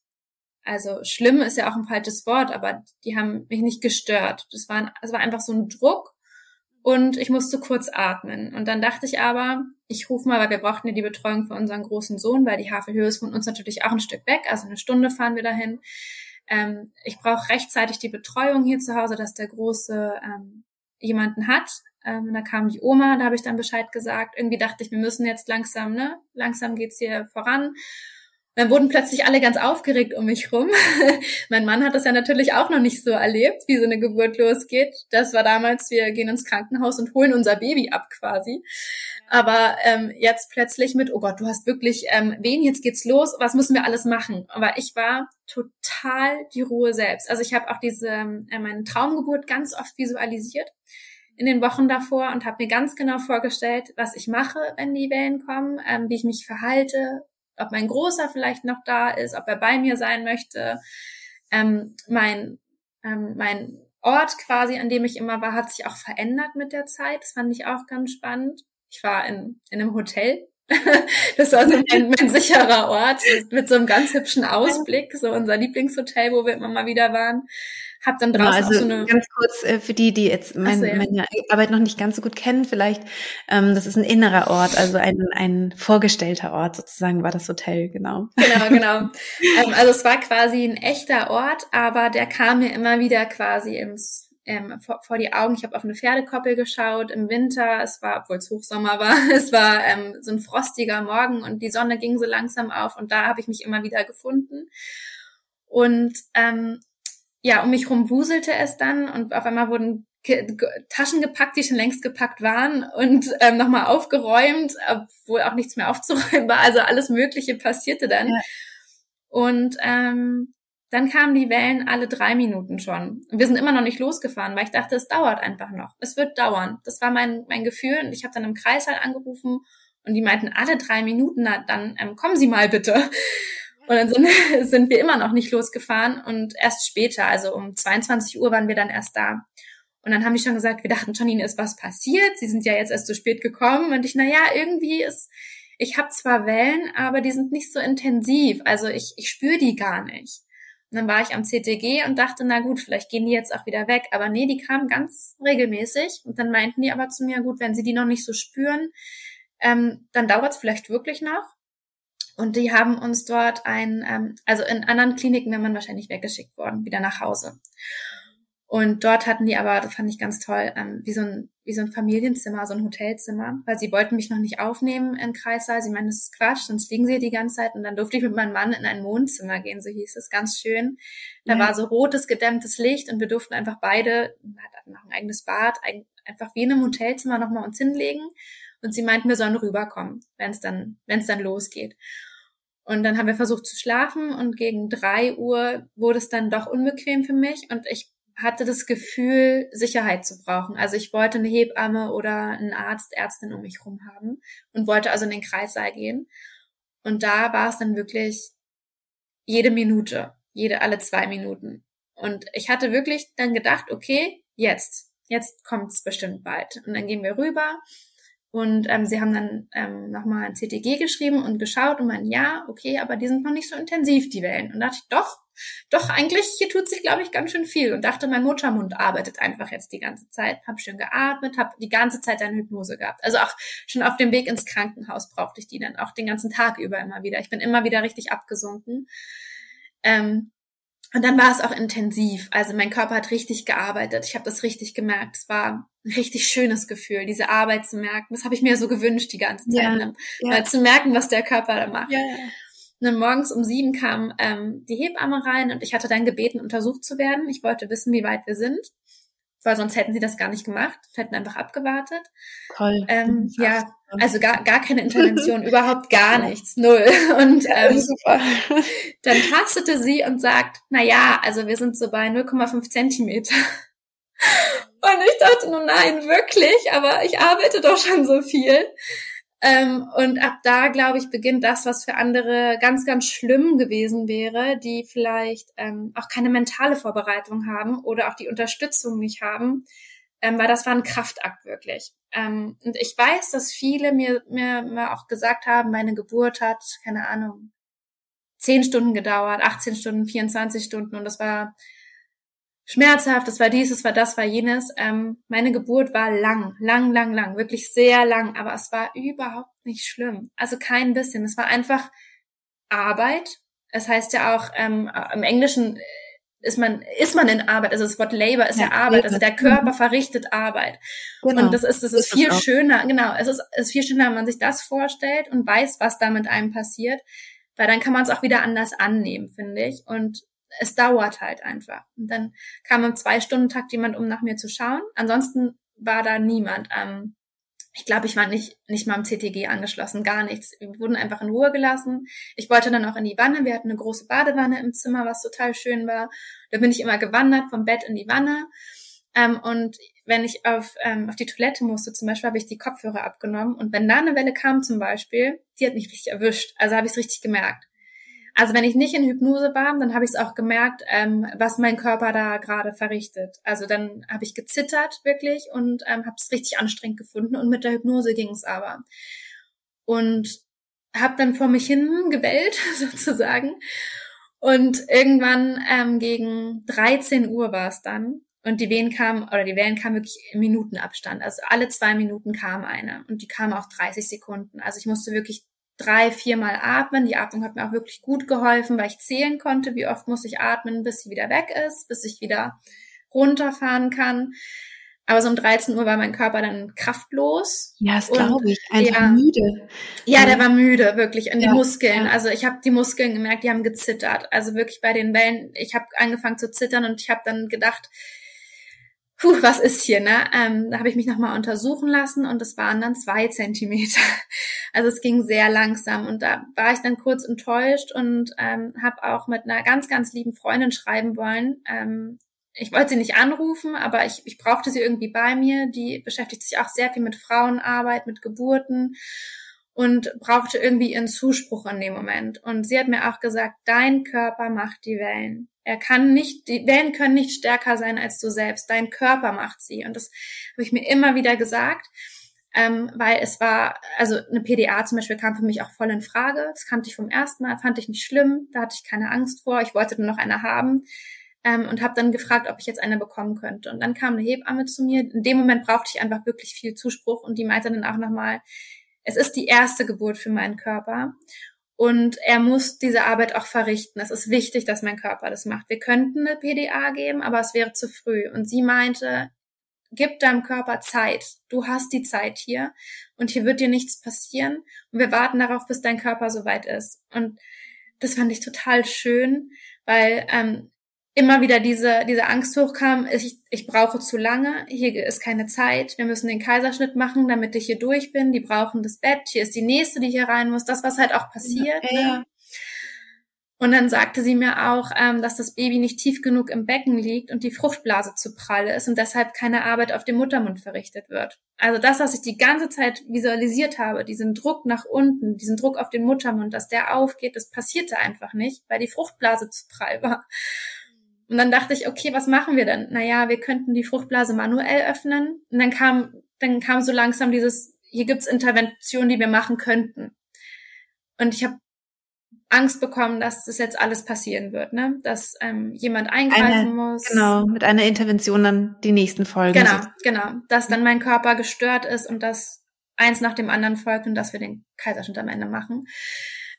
Also schlimm ist ja auch ein falsches Wort, aber die haben mich nicht gestört. Das war, es war einfach so ein Druck und ich musste kurz atmen. Und dann dachte ich aber, ich rufe mal, weil wir brauchten ja die Betreuung für unseren großen Sohn, weil die Havelhöhe ist von uns natürlich auch ein Stück weg, also eine Stunde fahren wir dahin. Ähm, ich brauche rechtzeitig die Betreuung hier zu Hause, dass der Große ähm, jemanden hat. Ähm, da kam die Oma, da habe ich dann Bescheid gesagt. Irgendwie dachte ich, wir müssen jetzt langsam, ne? Langsam geht's hier voran. Dann wurden plötzlich alle ganz aufgeregt um mich rum. mein Mann hat das ja natürlich auch noch nicht so erlebt, wie so eine Geburt losgeht. Das war damals, wir gehen ins Krankenhaus und holen unser Baby ab quasi. Aber ähm, jetzt plötzlich mit, oh Gott, du hast wirklich ähm, wen, jetzt geht's los, was müssen wir alles machen? Aber ich war total die Ruhe selbst. Also ich habe auch diese äh, meine Traumgeburt ganz oft visualisiert in den Wochen davor und habe mir ganz genau vorgestellt, was ich mache, wenn die Wellen kommen, ähm, wie ich mich verhalte, ob mein Großer vielleicht noch da ist, ob er bei mir sein möchte. Ähm, mein, ähm, mein Ort quasi, an dem ich immer war, hat sich auch verändert mit der Zeit. Das fand ich auch ganz spannend. Ich war in, in einem Hotel. das war so mein, mein sicherer Ort mit so einem ganz hübschen Ausblick, so unser Lieblingshotel, wo wir immer mal wieder waren. Hab dann genau, draußen also so eine ganz kurz äh, für die, die jetzt mein, so, ja. meine Arbeit noch nicht ganz so gut kennen, vielleicht ähm, das ist ein innerer Ort, also ein ein vorgestellter Ort sozusagen war das Hotel, genau. Genau, genau. ähm, also es war quasi ein echter Ort, aber der kam mir immer wieder quasi ins ähm, vor, vor die Augen. Ich habe auf eine Pferdekoppel geschaut im Winter. Es war, obwohl es Hochsommer war, es war ähm, so ein frostiger Morgen und die Sonne ging so langsam auf und da habe ich mich immer wieder gefunden. Und ähm, ja, um mich rum wuselte es dann und auf einmal wurden Taschen gepackt, die schon längst gepackt waren und ähm, nochmal aufgeräumt, obwohl auch nichts mehr aufzuräumen war. Also alles Mögliche passierte dann. Ja. Und ähm, dann kamen die Wellen alle drei Minuten schon. Und wir sind immer noch nicht losgefahren, weil ich dachte, es dauert einfach noch. Es wird dauern. Das war mein, mein Gefühl. Und ich habe dann im Kreissaal angerufen und die meinten alle drei Minuten, na, dann ähm, kommen Sie mal bitte. Und dann sind, sind wir immer noch nicht losgefahren und erst später, also um 22 Uhr waren wir dann erst da. Und dann haben die schon gesagt, wir dachten schon, Ihnen ist was passiert. Sie sind ja jetzt erst zu spät gekommen. Und ich, na ja, irgendwie ist, ich habe zwar Wellen, aber die sind nicht so intensiv. Also ich, ich spüre die gar nicht. Und dann war ich am CTG und dachte, na gut, vielleicht gehen die jetzt auch wieder weg. Aber nee, die kamen ganz regelmäßig. Und dann meinten die aber zu mir, gut, wenn sie die noch nicht so spüren, ähm, dann dauert es vielleicht wirklich noch. Und die haben uns dort ein, ähm, also in anderen Kliniken wäre man wahrscheinlich weggeschickt worden, wieder nach Hause. Und dort hatten die aber, das fand ich ganz toll, ähm, wie so ein wie so ein Familienzimmer, so ein Hotelzimmer, weil sie wollten mich noch nicht aufnehmen in Kreissaal. Sie meinen, das ist Quatsch, sonst liegen sie die ganze Zeit. Und dann durfte ich mit meinem Mann in ein Wohnzimmer gehen, so hieß es, ganz schön. Da ja. war so rotes, gedämmtes Licht und wir durften einfach beide, hatten noch ein eigenes Bad, einfach wie in einem Hotelzimmer nochmal uns hinlegen. Und sie meinten, wir sollen rüberkommen, wenn es dann, wenn es dann losgeht. Und dann haben wir versucht zu schlafen und gegen drei Uhr wurde es dann doch unbequem für mich und ich hatte das Gefühl, Sicherheit zu brauchen. Also ich wollte eine Hebamme oder einen Arzt, Ärztin um mich rum haben und wollte also in den Kreissaal gehen. Und da war es dann wirklich jede Minute, jede alle zwei Minuten. Und ich hatte wirklich dann gedacht, okay, jetzt, jetzt kommt es bestimmt bald. Und dann gehen wir rüber und ähm, sie haben dann ähm, nochmal ein CTG geschrieben und geschaut und meinen, ja, okay, aber die sind noch nicht so intensiv, die Wellen. Und dachte ich, doch, doch, eigentlich, hier tut sich, glaube ich, ganz schön viel. Und dachte, mein Muttermund arbeitet einfach jetzt die ganze Zeit. Hab schön geatmet, hab die ganze Zeit eine Hypnose gehabt. Also auch schon auf dem Weg ins Krankenhaus brauchte ich die dann auch den ganzen Tag über immer wieder. Ich bin immer wieder richtig abgesunken. Ähm, und dann war es auch intensiv. Also mein Körper hat richtig gearbeitet. Ich habe das richtig gemerkt. Es war ein richtig schönes Gefühl, diese Arbeit zu merken. Das habe ich mir so gewünscht die ganze Zeit. Ja, ne? ja. zu merken, was der Körper da macht. Ja, und dann morgens um sieben kam ähm, die Hebamme rein und ich hatte dann gebeten, untersucht zu werden. Ich wollte wissen, wie weit wir sind. Weil sonst hätten sie das gar nicht gemacht, hätten einfach abgewartet. Toll. Ähm, ja, also gar, gar keine Intervention, überhaupt gar nichts, null. Und ähm, Super. dann tastete sie und sagt, na ja, also wir sind so bei 0,5 Zentimeter. Und ich dachte, nur nein, wirklich, aber ich arbeite doch schon so viel. Ähm, und ab da, glaube ich, beginnt das, was für andere ganz, ganz schlimm gewesen wäre, die vielleicht ähm, auch keine mentale Vorbereitung haben oder auch die Unterstützung nicht haben, ähm, weil das war ein Kraftakt wirklich. Ähm, und ich weiß, dass viele mir, mir, mir auch gesagt haben, meine Geburt hat, keine Ahnung, zehn Stunden gedauert, 18 Stunden, 24 Stunden und das war schmerzhaft, das war dies, das war das, war jenes. Ähm, meine Geburt war lang, lang, lang, lang, wirklich sehr lang, aber es war überhaupt nicht schlimm. Also kein bisschen. Es war einfach Arbeit. Es heißt ja auch ähm, im Englischen ist man, ist man in Arbeit, also das Wort Labor ist ja, ja Arbeit, also der Körper mhm. verrichtet Arbeit. Genau. Und das ist, das ist, ist viel schöner, genau, es ist, es ist viel schöner, wenn man sich das vorstellt und weiß, was da mit einem passiert, weil dann kann man es auch wieder anders annehmen, finde ich. Und es dauert halt einfach. Und dann kam im Zwei-Stunden-Takt jemand, um nach mir zu schauen. Ansonsten war da niemand. Ähm, ich glaube, ich war nicht, nicht mal am CTG angeschlossen, gar nichts. Wir wurden einfach in Ruhe gelassen. Ich wollte dann auch in die Wanne. Wir hatten eine große Badewanne im Zimmer, was total schön war. Da bin ich immer gewandert vom Bett in die Wanne. Ähm, und wenn ich auf, ähm, auf die Toilette musste, zum Beispiel, habe ich die Kopfhörer abgenommen. Und wenn da eine Welle kam zum Beispiel, die hat mich richtig erwischt. Also habe ich es richtig gemerkt. Also wenn ich nicht in Hypnose war, dann habe ich es auch gemerkt, ähm, was mein Körper da gerade verrichtet. Also dann habe ich gezittert wirklich und ähm, habe es richtig anstrengend gefunden und mit der Hypnose ging es aber. Und habe dann vor mich hin gebellt sozusagen. Und irgendwann ähm, gegen 13 Uhr war es dann. Und die Wehen kamen, oder die Wellen kamen wirklich im Minutenabstand. Also alle zwei Minuten kam eine. Und die kam auch 30 Sekunden. Also ich musste wirklich drei, viermal atmen. Die Atmung hat mir auch wirklich gut geholfen, weil ich zählen konnte, wie oft muss ich atmen, bis sie wieder weg ist, bis ich wieder runterfahren kann. Aber so um 13 Uhr war mein Körper dann kraftlos. Ja, das glaube ich. Einfach ja, müde. Ja, der war müde, wirklich. In ja, die Muskeln. Ja. Also ich habe die Muskeln gemerkt, die haben gezittert. Also wirklich bei den Wellen. Ich habe angefangen zu zittern und ich habe dann gedacht, puh, was ist hier, ne? Ähm, da habe ich mich nochmal untersuchen lassen und es waren dann zwei Zentimeter. Also es ging sehr langsam und da war ich dann kurz enttäuscht und ähm, habe auch mit einer ganz, ganz lieben Freundin schreiben wollen. Ähm, ich wollte sie nicht anrufen, aber ich, ich brauchte sie irgendwie bei mir. Die beschäftigt sich auch sehr viel mit Frauenarbeit, mit Geburten und brauchte irgendwie ihren Zuspruch in dem Moment. Und sie hat mir auch gesagt, dein Körper macht die Wellen. Er kann nicht, die Wellen können nicht stärker sein als du selbst. Dein Körper macht sie. Und das habe ich mir immer wieder gesagt, ähm, weil es war, also eine PDA zum Beispiel kam für mich auch voll in Frage. Das kannte ich vom ersten Mal, fand ich nicht schlimm. Da hatte ich keine Angst vor. Ich wollte nur noch eine haben. Ähm, und habe dann gefragt, ob ich jetzt eine bekommen könnte. Und dann kam eine Hebamme zu mir. In dem Moment brauchte ich einfach wirklich viel Zuspruch und die meinte dann auch nochmal, es ist die erste Geburt für meinen Körper und er muss diese Arbeit auch verrichten. Es ist wichtig, dass mein Körper das macht. Wir könnten eine PDA geben, aber es wäre zu früh. Und sie meinte, gib deinem Körper Zeit. Du hast die Zeit hier und hier wird dir nichts passieren. Und wir warten darauf, bis dein Körper soweit ist. Und das fand ich total schön, weil ähm, immer wieder diese, diese Angst hochkam, ich, ich brauche zu lange, hier ist keine Zeit, wir müssen den Kaiserschnitt machen, damit ich hier durch bin, die brauchen das Bett, hier ist die nächste, die hier rein muss, das, was halt auch passiert. Ja, ja. Ne? Und dann sagte sie mir auch, ähm, dass das Baby nicht tief genug im Becken liegt und die Fruchtblase zu prall ist und deshalb keine Arbeit auf dem Muttermund verrichtet wird. Also das, was ich die ganze Zeit visualisiert habe, diesen Druck nach unten, diesen Druck auf den Muttermund, dass der aufgeht, das passierte einfach nicht, weil die Fruchtblase zu prall war. Und dann dachte ich, okay, was machen wir denn? Naja, wir könnten die Fruchtblase manuell öffnen. Und dann kam, dann kam so langsam dieses, hier gibt's Interventionen, die wir machen könnten. Und ich habe Angst bekommen, dass das jetzt alles passieren wird, ne? Dass ähm, jemand eingreifen eine, muss. Genau, mit einer Intervention dann die nächsten Folgen. Genau, genau. Dass dann mein Körper gestört ist und dass eins nach dem anderen folgt und dass wir den Kaiserschnitt am Ende machen.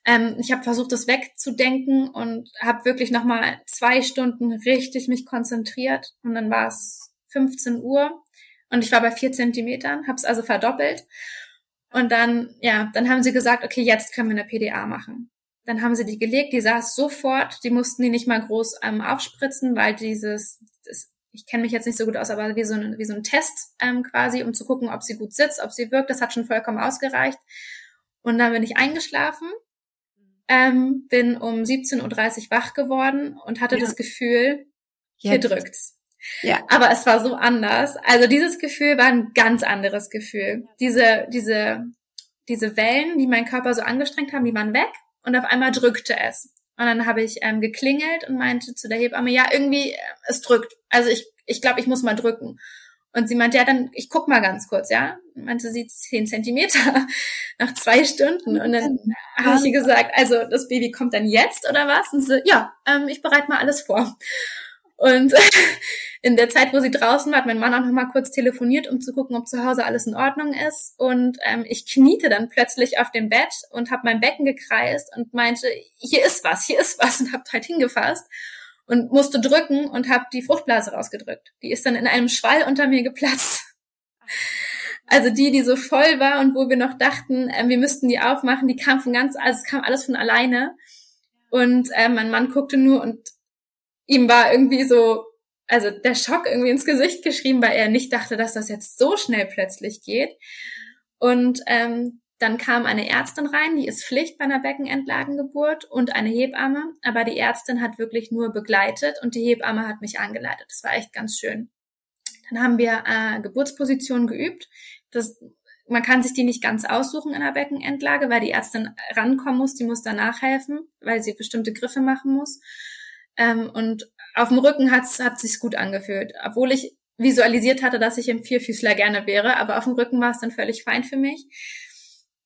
Ähm, ich habe versucht, das wegzudenken und habe wirklich nochmal zwei Stunden richtig mich konzentriert. Und dann war es 15 Uhr und ich war bei vier Zentimetern, habe es also verdoppelt. Und dann, ja, dann haben sie gesagt, okay, jetzt können wir eine PDA machen. Dann haben sie die gelegt, die saß sofort, die mussten die nicht mal groß ähm, aufspritzen, weil dieses, das, ich kenne mich jetzt nicht so gut aus, aber wie so ein, wie so ein Test ähm, quasi, um zu gucken, ob sie gut sitzt, ob sie wirkt, das hat schon vollkommen ausgereicht. Und dann bin ich eingeschlafen ähm, bin um 17.30 Uhr wach geworden und hatte ja. das Gefühl, hier Jetzt. drückt's. Ja. Aber es war so anders. Also dieses Gefühl war ein ganz anderes Gefühl. Diese, diese, diese Wellen, die meinen Körper so angestrengt haben, die waren weg und auf einmal drückte es. Und dann habe ich ähm, geklingelt und meinte zu der Hebamme, ja, irgendwie, äh, es drückt. Also ich, ich glaube, ich muss mal drücken. Und sie meinte, ja, dann, ich guck mal ganz kurz, ja. Und meinte sie zehn Zentimeter nach zwei Stunden. Und dann habe ich ihr gesagt, also das Baby kommt dann jetzt oder was? Und sie, ja, ähm, ich bereite mal alles vor. Und in der Zeit, wo sie draußen war, hat mein Mann auch noch mal kurz telefoniert, um zu gucken, ob zu Hause alles in Ordnung ist. Und ähm, ich kniete dann plötzlich auf dem Bett und habe mein Becken gekreist und meinte, hier ist was, hier ist was und habe halt hingefasst und musste drücken und habe die Fruchtblase rausgedrückt. Die ist dann in einem Schwall unter mir geplatzt. Also die, die so voll war und wo wir noch dachten, äh, wir müssten die aufmachen, die kam von ganz, also es kam alles von alleine. Und äh, mein Mann guckte nur und ihm war irgendwie so, also der Schock irgendwie ins Gesicht geschrieben, weil er nicht dachte, dass das jetzt so schnell plötzlich geht. Und ähm, dann kam eine Ärztin rein, die ist Pflicht bei einer Beckenendlagengeburt und eine Hebamme, aber die Ärztin hat wirklich nur begleitet und die Hebamme hat mich angeleitet. Das war echt ganz schön. Dann haben wir äh, Geburtspositionen geübt. Das, man kann sich die nicht ganz aussuchen in der Beckenendlage, weil die Ärztin rankommen muss, die muss danach helfen, weil sie bestimmte Griffe machen muss. Ähm, und auf dem Rücken hat's, hat sich's gut angefühlt, obwohl ich visualisiert hatte, dass ich im Vierfüßler gerne wäre, aber auf dem Rücken war es dann völlig fein für mich.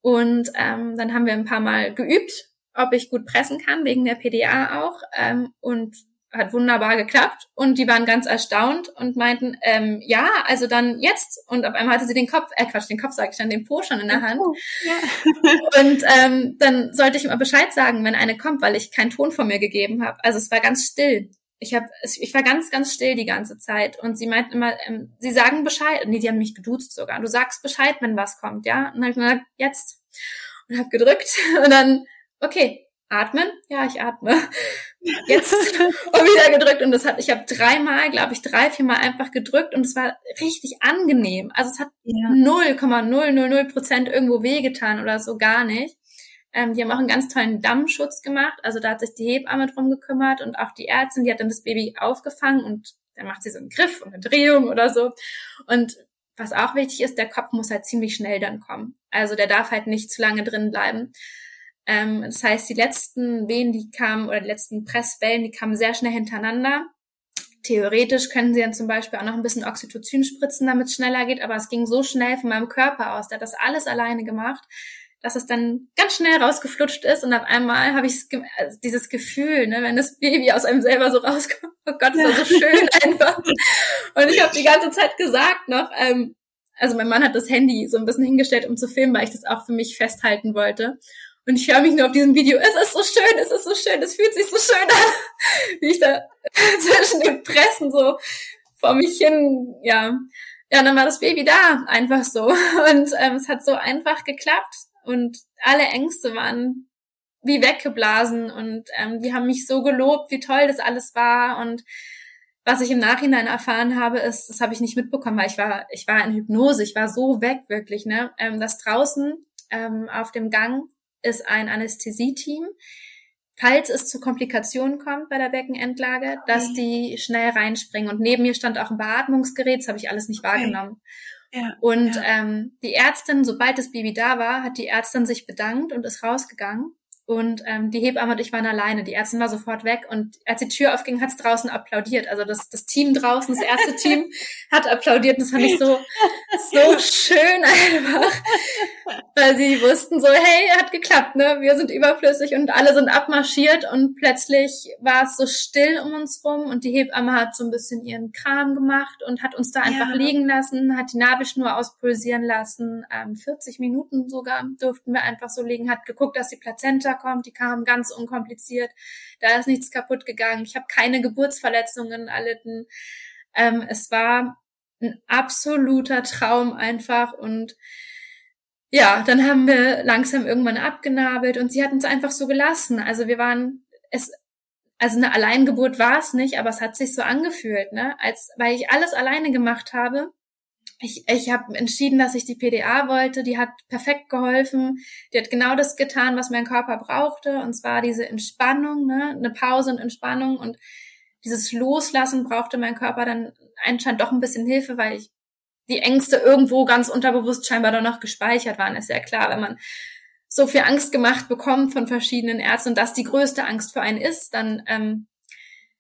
Und ähm, dann haben wir ein paar Mal geübt, ob ich gut pressen kann, wegen der PDA auch. Ähm, und hat wunderbar geklappt und die waren ganz erstaunt und meinten, ähm, ja, also dann jetzt. Und auf einmal hatte sie den Kopf, äh Quatsch, den Kopf sage ich dann, den Po schon in der Hand. Oh, ja. und ähm, dann sollte ich immer Bescheid sagen, wenn eine kommt, weil ich keinen Ton von mir gegeben habe. Also es war ganz still. Ich hab, ich war ganz, ganz still die ganze Zeit und sie meinten immer, ähm, sie sagen Bescheid. Nee, die haben mich geduzt sogar. Du sagst Bescheid, wenn was kommt, ja? Und dann hab ich gesagt, jetzt. Und hab gedrückt und dann, okay, atmen? Ja, ich atme. Jetzt und wieder gedrückt und das hat, ich habe dreimal, glaube ich, drei, viermal einfach gedrückt und es war richtig angenehm. Also es hat 0,000 Prozent irgendwo wehgetan oder so gar nicht. Ähm, die haben auch einen ganz tollen Dammschutz gemacht. Also da hat sich die Hebamme drum gekümmert und auch die Ärztin, die hat dann das Baby aufgefangen und dann macht sie so einen Griff und eine Drehung oder so. Und was auch wichtig ist, der Kopf muss halt ziemlich schnell dann kommen. Also der darf halt nicht zu lange drin bleiben. Ähm, das heißt, die letzten Wehen, die kamen, oder die letzten Presswellen, die kamen sehr schnell hintereinander. Theoretisch können sie dann zum Beispiel auch noch ein bisschen Oxytocin spritzen, damit es schneller geht, aber es ging so schnell von meinem Körper aus, der hat das alles alleine gemacht, dass es dann ganz schnell rausgeflutscht ist und auf einmal habe ich also dieses Gefühl, ne, wenn das Baby aus einem selber so rauskommt, oh Gott, das war so schön einfach. Und ich habe die ganze Zeit gesagt noch, ähm, also mein Mann hat das Handy so ein bisschen hingestellt, um zu filmen, weil ich das auch für mich festhalten wollte. Und ich höre mich nur auf diesem Video, es ist so schön, es ist so schön, es fühlt sich so schön an, wie ich da zwischen den Pressen so vor mich hin, ja. Ja, dann war das Baby da, einfach so. Und ähm, es hat so einfach geklappt und alle Ängste waren wie weggeblasen und ähm, die haben mich so gelobt, wie toll das alles war. Und was ich im Nachhinein erfahren habe, ist, das habe ich nicht mitbekommen, weil ich war, ich war in Hypnose, ich war so weg wirklich, ne, ähm, dass draußen ähm, auf dem Gang ist ein Anästhesieteam, falls es zu Komplikationen kommt bei der Beckenendlage, dass die schnell reinspringen. Und neben mir stand auch ein Beatmungsgerät, das habe ich alles nicht wahrgenommen. Ja, und ja. Ähm, die Ärztin, sobald das Baby da war, hat die Ärztin sich bedankt und ist rausgegangen. Und ähm, die Hebamme und ich waren alleine. Die Ärztin war sofort weg und als die Tür aufging, hat es draußen applaudiert. Also das, das Team draußen, das erste Team, hat applaudiert. Und das fand ich so, so schön einfach. Weil sie wussten so, hey, hat geklappt, ne? Wir sind überflüssig und alle sind abmarschiert und plötzlich war es so still um uns rum und die Hebamme hat so ein bisschen ihren Kram gemacht und hat uns da einfach ja. liegen lassen, hat die Nabelschnur auspulsieren lassen. Ähm, 40 Minuten sogar durften wir einfach so liegen, hat geguckt, dass die Plazenta kommt. Die kam ganz unkompliziert. Da ist nichts kaputt gegangen. Ich habe keine Geburtsverletzungen erlitten. Ähm, es war ein absoluter Traum einfach und ja, dann haben wir langsam irgendwann abgenabelt und sie hat uns einfach so gelassen. Also wir waren es also eine Alleingeburt war es nicht, aber es hat sich so angefühlt, ne, als weil ich alles alleine gemacht habe ich, ich habe entschieden, dass ich die PDA wollte. Die hat perfekt geholfen. Die hat genau das getan, was mein Körper brauchte. Und zwar diese Entspannung, ne? eine Pause und Entspannung. Und dieses Loslassen brauchte mein Körper dann anscheinend doch ein bisschen Hilfe, weil ich die Ängste irgendwo ganz unterbewusst scheinbar doch noch gespeichert waren. Ist ja klar, wenn man so viel Angst gemacht bekommt von verschiedenen Ärzten und das die größte Angst für einen ist, dann ähm,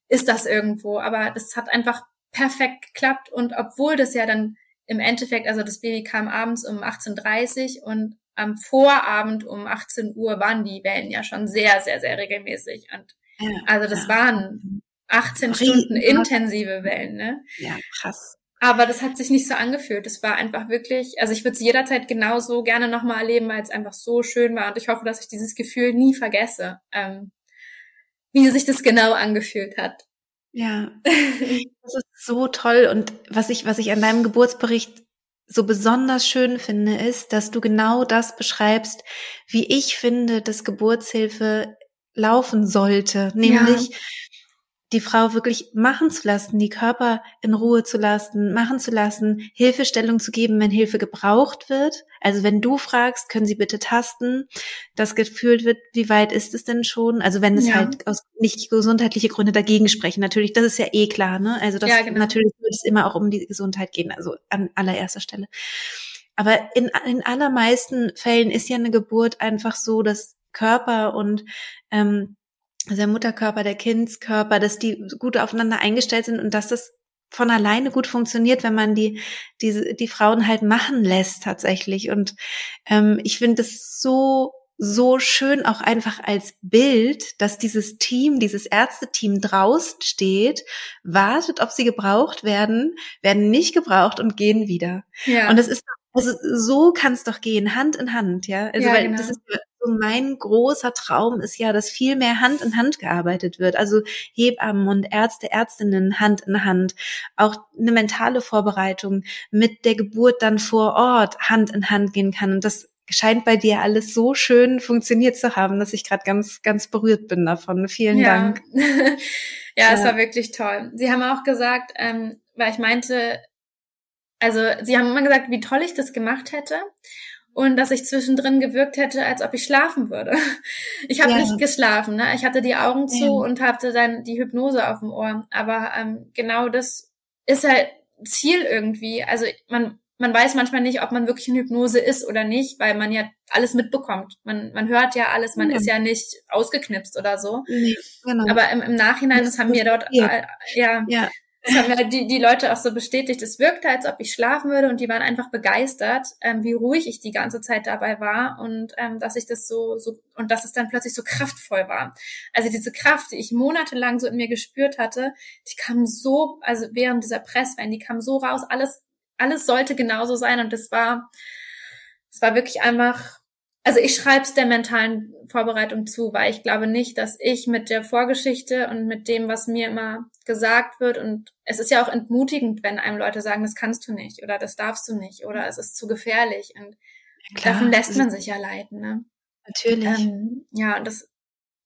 ist das irgendwo. Aber das hat einfach perfekt geklappt und obwohl das ja dann im Endeffekt, also das Baby kam abends um 18.30 Uhr und am Vorabend um 18 Uhr waren die Wellen ja schon sehr, sehr, sehr regelmäßig. Und ja, also das ja. waren 18 Riesen Stunden intensive Wellen, ne? Ja, krass. Aber das hat sich nicht so angefühlt. Das war einfach wirklich, also ich würde es jederzeit genauso gerne nochmal erleben, weil es einfach so schön war. Und ich hoffe, dass ich dieses Gefühl nie vergesse, ähm, wie sich das genau angefühlt hat. Ja, das ist so toll. Und was ich, was ich an deinem Geburtsbericht so besonders schön finde, ist, dass du genau das beschreibst, wie ich finde, dass Geburtshilfe laufen sollte. Nämlich, ja die Frau wirklich machen zu lassen, die Körper in Ruhe zu lassen, machen zu lassen, Hilfestellung zu geben, wenn Hilfe gebraucht wird. Also wenn du fragst, können Sie bitte tasten, dass gefühlt wird, wie weit ist es denn schon? Also wenn es ja. halt aus nicht gesundheitliche Gründe dagegen sprechen, natürlich, das ist ja eh klar, ne? Also das, ja, genau. natürlich wird es immer auch um die Gesundheit gehen, also an allererster Stelle. Aber in, in allermeisten Fällen ist ja eine Geburt einfach so, dass Körper und ähm, also der Mutterkörper, der Kindskörper, dass die gut aufeinander eingestellt sind und dass das von alleine gut funktioniert, wenn man die, die, die Frauen halt machen lässt tatsächlich. Und ähm, ich finde es so, so schön auch einfach als Bild, dass dieses Team, dieses Ärzteteam draußen steht, wartet, ob sie gebraucht werden, werden nicht gebraucht und gehen wieder. Ja. Und das ist also so kann es doch gehen, Hand in Hand, ja. Also ja, weil genau. das ist so mein großer Traum ist ja, dass viel mehr Hand in Hand gearbeitet wird. Also Hebammen und Ärzte, Ärztinnen Hand in Hand. Auch eine mentale Vorbereitung mit der Geburt dann vor Ort Hand in Hand gehen kann. Und das scheint bei dir alles so schön funktioniert zu haben, dass ich gerade ganz, ganz berührt bin davon. Vielen ja. Dank. ja, ja, es war wirklich toll. Sie haben auch gesagt, ähm, weil ich meinte, also sie haben immer gesagt, wie toll ich das gemacht hätte und dass ich zwischendrin gewirkt hätte, als ob ich schlafen würde. Ich habe ja. nicht geschlafen, ne? Ich hatte die Augen zu ja. und hatte dann die Hypnose auf dem Ohr. Aber ähm, genau das ist halt Ziel irgendwie. Also man man weiß manchmal nicht, ob man wirklich in Hypnose ist oder nicht, weil man ja alles mitbekommt. Man, man hört ja alles, man ja. ist ja nicht ausgeknipst oder so. Nee, genau. Aber im, im Nachhinein, das, haben wir dort, äh, ja, ja, das haben ja die, die Leute auch so bestätigt. Es wirkte, als ob ich schlafen würde und die waren einfach begeistert, ähm, wie ruhig ich die ganze Zeit dabei war und ähm, dass ich das so, so und dass es dann plötzlich so kraftvoll war. Also diese Kraft, die ich monatelang so in mir gespürt hatte, die kam so, also während dieser Presswellen, die kam so raus, alles, alles sollte genauso sein und das war, es war wirklich einfach also ich schreibe es der mentalen Vorbereitung zu, weil ich glaube nicht, dass ich mit der Vorgeschichte und mit dem, was mir immer gesagt wird, und es ist ja auch entmutigend, wenn einem Leute sagen, das kannst du nicht oder das darfst du nicht oder es ist zu gefährlich. Und ja, davon lässt man sich ja leiten. Ne? Natürlich. Ähm, ja, und das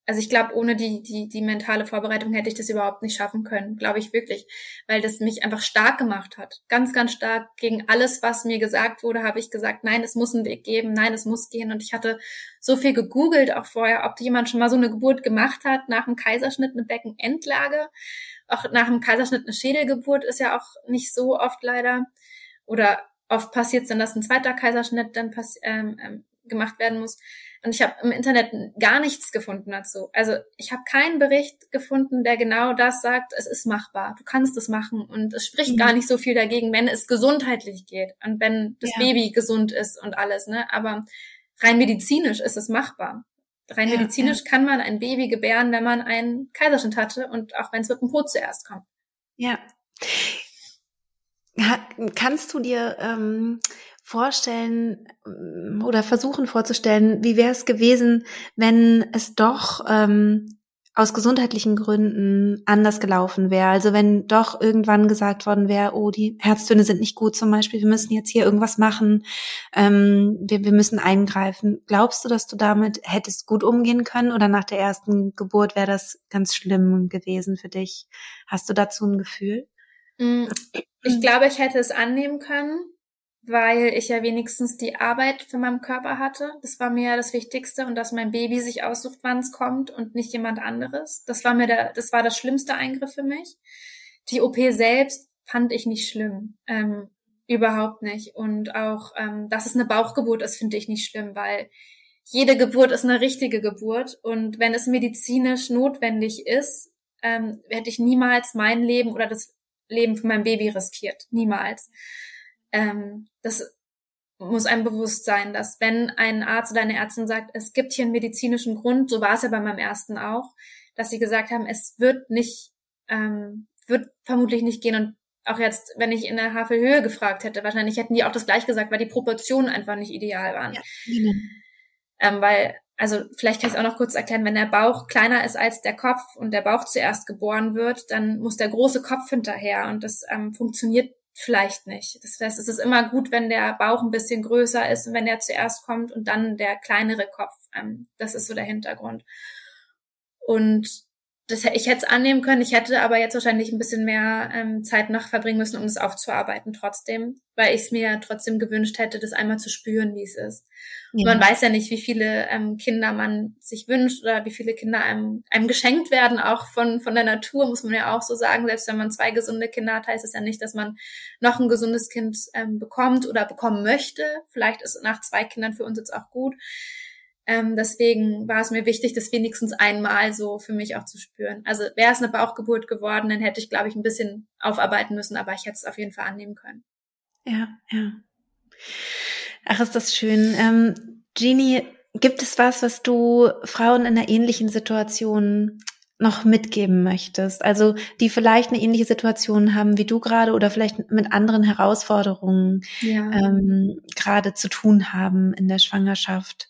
also ich glaube, ohne die, die, die mentale Vorbereitung hätte ich das überhaupt nicht schaffen können, glaube ich wirklich, weil das mich einfach stark gemacht hat. Ganz, ganz stark gegen alles, was mir gesagt wurde, habe ich gesagt, nein, es muss einen Weg geben, nein, es muss gehen. Und ich hatte so viel gegoogelt auch vorher, ob jemand schon mal so eine Geburt gemacht hat, nach dem Kaiserschnitt eine Beckenendlage. Auch nach dem Kaiserschnitt eine Schädelgeburt ist ja auch nicht so oft leider. Oder oft passiert es dann, dass ein zweiter Kaiserschnitt dann ähm, ähm, gemacht werden muss. Und ich habe im Internet gar nichts gefunden dazu. Also ich habe keinen Bericht gefunden, der genau das sagt, es ist machbar, du kannst es machen und es spricht mhm. gar nicht so viel dagegen, wenn es gesundheitlich geht und wenn das ja. Baby gesund ist und alles. Ne? Aber rein medizinisch ist es machbar. Rein ja, medizinisch ja. kann man ein Baby gebären, wenn man einen Kaiserschnitt hatte und auch wenn es mit dem Po zuerst kommt. Ja. Kannst du dir ähm, vorstellen ähm, oder versuchen vorzustellen, wie wäre es gewesen, wenn es doch ähm, aus gesundheitlichen Gründen anders gelaufen wäre. Also wenn doch irgendwann gesagt worden wäre, oh, die Herztöne sind nicht gut zum Beispiel, wir müssen jetzt hier irgendwas machen, ähm, wir, wir müssen eingreifen. Glaubst du, dass du damit hättest gut umgehen können oder nach der ersten Geburt wäre das ganz schlimm gewesen für dich? Hast du dazu ein Gefühl? Mm, ich glaube, ich hätte es annehmen können weil ich ja wenigstens die Arbeit für meinen Körper hatte. Das war mir ja das Wichtigste und dass mein Baby sich aussucht, wann es kommt und nicht jemand anderes. Das war mir der, das war das schlimmste Eingriff für mich. Die OP selbst fand ich nicht schlimm. Ähm, überhaupt nicht. Und auch, ähm, dass es eine Bauchgeburt ist, finde ich nicht schlimm, weil jede Geburt ist eine richtige Geburt. Und wenn es medizinisch notwendig ist, ähm, hätte ich niemals mein Leben oder das Leben von meinem Baby riskiert. Niemals. Ähm, das muss einem bewusst sein, dass wenn ein Arzt oder eine Ärztin sagt, es gibt hier einen medizinischen Grund, so war es ja bei meinem ersten auch, dass sie gesagt haben, es wird nicht, ähm, wird vermutlich nicht gehen und auch jetzt, wenn ich in der Havelhöhe gefragt hätte, wahrscheinlich hätten die auch das gleich gesagt, weil die Proportionen einfach nicht ideal waren. Ja, genau. ähm, weil, also vielleicht kann ich es auch noch kurz erklären, wenn der Bauch kleiner ist als der Kopf und der Bauch zuerst geboren wird, dann muss der große Kopf hinterher und das ähm, funktioniert vielleicht nicht. Das heißt, es ist immer gut, wenn der Bauch ein bisschen größer ist und wenn der zuerst kommt und dann der kleinere Kopf. Ähm, das ist so der Hintergrund. Und das, ich hätte es annehmen können, ich hätte aber jetzt wahrscheinlich ein bisschen mehr ähm, Zeit noch verbringen müssen, um es aufzuarbeiten trotzdem, weil ich es mir trotzdem gewünscht hätte, das einmal zu spüren, wie es ist. Ja. man weiß ja nicht, wie viele ähm, Kinder man sich wünscht oder wie viele Kinder einem, einem geschenkt werden, auch von, von der Natur, muss man ja auch so sagen. Selbst wenn man zwei gesunde Kinder hat, heißt es ja nicht, dass man noch ein gesundes Kind ähm, bekommt oder bekommen möchte. Vielleicht ist nach zwei Kindern für uns jetzt auch gut. Ähm, deswegen war es mir wichtig, das wenigstens einmal so für mich auch zu spüren. Also wäre es eine Bauchgeburt geworden, dann hätte ich, glaube ich, ein bisschen aufarbeiten müssen, aber ich hätte es auf jeden Fall annehmen können. Ja, ja. Ach, ist das schön. Ähm, Jeannie, gibt es was, was du Frauen in einer ähnlichen Situation noch mitgeben möchtest? Also die vielleicht eine ähnliche Situation haben wie du gerade oder vielleicht mit anderen Herausforderungen ja. ähm, gerade zu tun haben in der Schwangerschaft?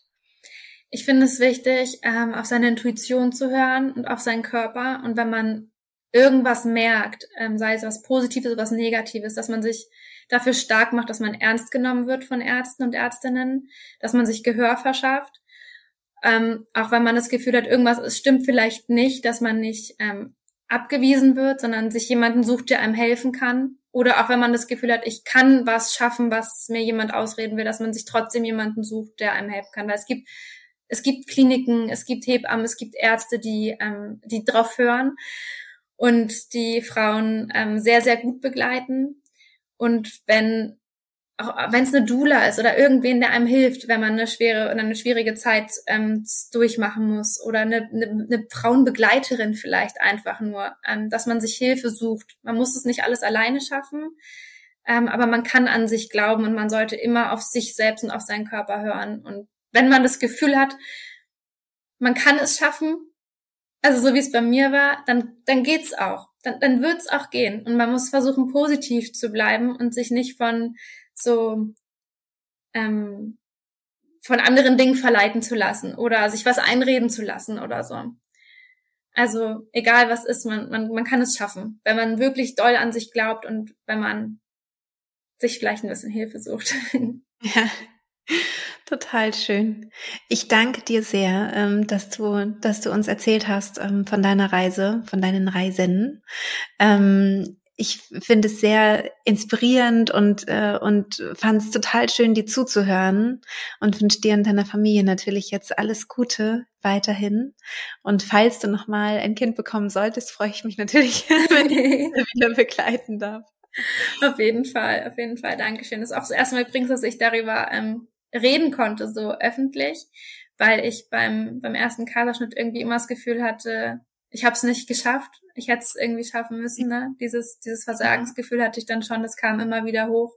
Ich finde es wichtig, ähm, auf seine Intuition zu hören und auf seinen Körper. Und wenn man irgendwas merkt, ähm, sei es was Positives oder was Negatives, dass man sich dafür stark macht, dass man ernst genommen wird von Ärzten und Ärztinnen, dass man sich Gehör verschafft. Ähm, auch wenn man das Gefühl hat, irgendwas es stimmt vielleicht nicht, dass man nicht ähm, abgewiesen wird, sondern sich jemanden sucht, der einem helfen kann. Oder auch wenn man das Gefühl hat, ich kann was schaffen, was mir jemand ausreden will, dass man sich trotzdem jemanden sucht, der einem helfen kann. Weil es gibt es gibt Kliniken, es gibt Hebammen, es gibt Ärzte, die, ähm, die drauf hören und die Frauen ähm, sehr, sehr gut begleiten. Und wenn auch wenn es eine Dula ist oder irgendwen, der einem hilft, wenn man eine schwere oder eine schwierige Zeit ähm, durchmachen muss oder eine, eine, eine Frauenbegleiterin vielleicht einfach nur, ähm, dass man sich Hilfe sucht. Man muss es nicht alles alleine schaffen, ähm, aber man kann an sich glauben und man sollte immer auf sich selbst und auf seinen Körper hören und wenn man das Gefühl hat, man kann es schaffen, also so wie es bei mir war, dann, dann geht's auch. Dann, dann wird's auch gehen. Und man muss versuchen, positiv zu bleiben und sich nicht von so ähm, von anderen Dingen verleiten zu lassen oder sich was einreden zu lassen oder so. Also egal was ist, man, man, man kann es schaffen, wenn man wirklich doll an sich glaubt und wenn man sich vielleicht ein bisschen Hilfe sucht. Ja, Total schön. Ich danke dir sehr, ähm, dass du, dass du uns erzählt hast ähm, von deiner Reise, von deinen Reisen. Ähm, ich finde es sehr inspirierend und äh, und fand es total schön, dir zuzuhören und wünsche dir und deiner Familie natürlich jetzt alles Gute weiterhin. Und falls du noch mal ein Kind bekommen solltest, freue ich mich natürlich, wenn ich wieder begleiten darf. Auf jeden Fall, auf jeden Fall. Dankeschön. Das ist auch das erste Mal übrigens, dass ich darüber ähm, reden konnte, so öffentlich, weil ich beim, beim ersten Kaiserschnitt irgendwie immer das Gefühl hatte, ich habe es nicht geschafft. Ich hätte es irgendwie schaffen müssen. Ne? Dieses, dieses Versagensgefühl hatte ich dann schon, das kam immer wieder hoch.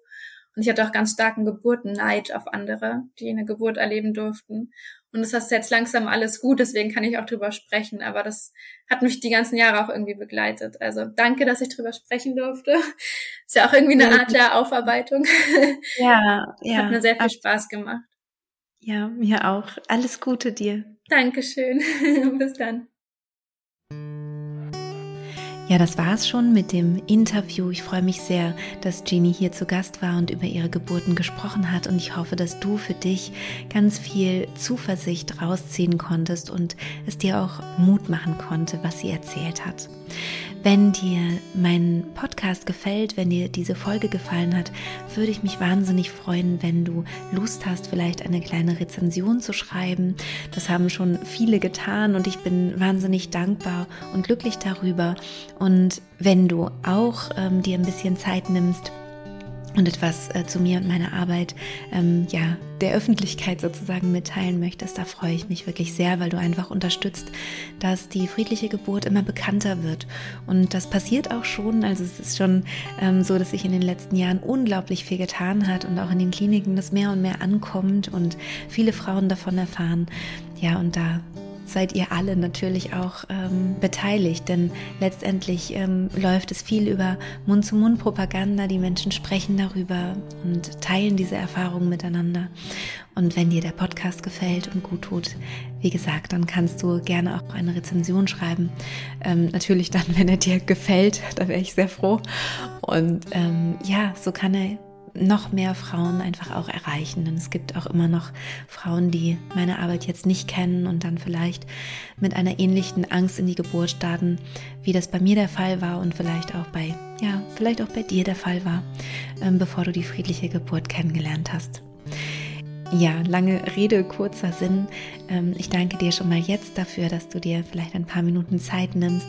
Und ich hatte auch ganz starken Geburtenneid auf andere, die eine Geburt erleben durften. Und das ist jetzt langsam alles gut, deswegen kann ich auch drüber sprechen. Aber das hat mich die ganzen Jahre auch irgendwie begleitet. Also danke, dass ich drüber sprechen durfte. Ist ja auch irgendwie eine Art der Aufarbeitung. Ja, ja. Hat mir sehr viel Spaß gemacht. Ja, mir auch. Alles Gute dir. Dankeschön. Bis dann. Ja, das war's schon mit dem Interview. Ich freue mich sehr, dass Jeannie hier zu Gast war und über ihre Geburten gesprochen hat. Und ich hoffe, dass du für dich ganz viel Zuversicht rausziehen konntest und es dir auch Mut machen konnte, was sie erzählt hat. Wenn dir mein Podcast gefällt, wenn dir diese Folge gefallen hat, würde ich mich wahnsinnig freuen, wenn du Lust hast, vielleicht eine kleine Rezension zu schreiben. Das haben schon viele getan und ich bin wahnsinnig dankbar und glücklich darüber. Und wenn du auch ähm, dir ein bisschen Zeit nimmst, und etwas äh, zu mir und meiner Arbeit ähm, ja der Öffentlichkeit sozusagen mitteilen möchtest, da freue ich mich wirklich sehr, weil du einfach unterstützt, dass die friedliche Geburt immer bekannter wird. Und das passiert auch schon. Also es ist schon ähm, so, dass sich in den letzten Jahren unglaublich viel getan hat und auch in den Kliniken das mehr und mehr ankommt und viele Frauen davon erfahren. Ja, und da seid ihr alle natürlich auch ähm, beteiligt, denn letztendlich ähm, läuft es viel über Mund-zu-Mund-Propaganda. Die Menschen sprechen darüber und teilen diese Erfahrungen miteinander. Und wenn dir der Podcast gefällt und gut tut, wie gesagt, dann kannst du gerne auch eine Rezension schreiben. Ähm, natürlich dann, wenn er dir gefällt, da wäre ich sehr froh. Und ähm, ja, so kann er noch mehr Frauen einfach auch erreichen. Denn es gibt auch immer noch Frauen, die meine Arbeit jetzt nicht kennen und dann vielleicht mit einer ähnlichen Angst in die Geburt starten, wie das bei mir der Fall war und vielleicht auch bei, ja, vielleicht auch bei dir der Fall war, ähm, bevor du die friedliche Geburt kennengelernt hast. Ja, lange Rede, kurzer Sinn. Ähm, ich danke dir schon mal jetzt dafür, dass du dir vielleicht ein paar Minuten Zeit nimmst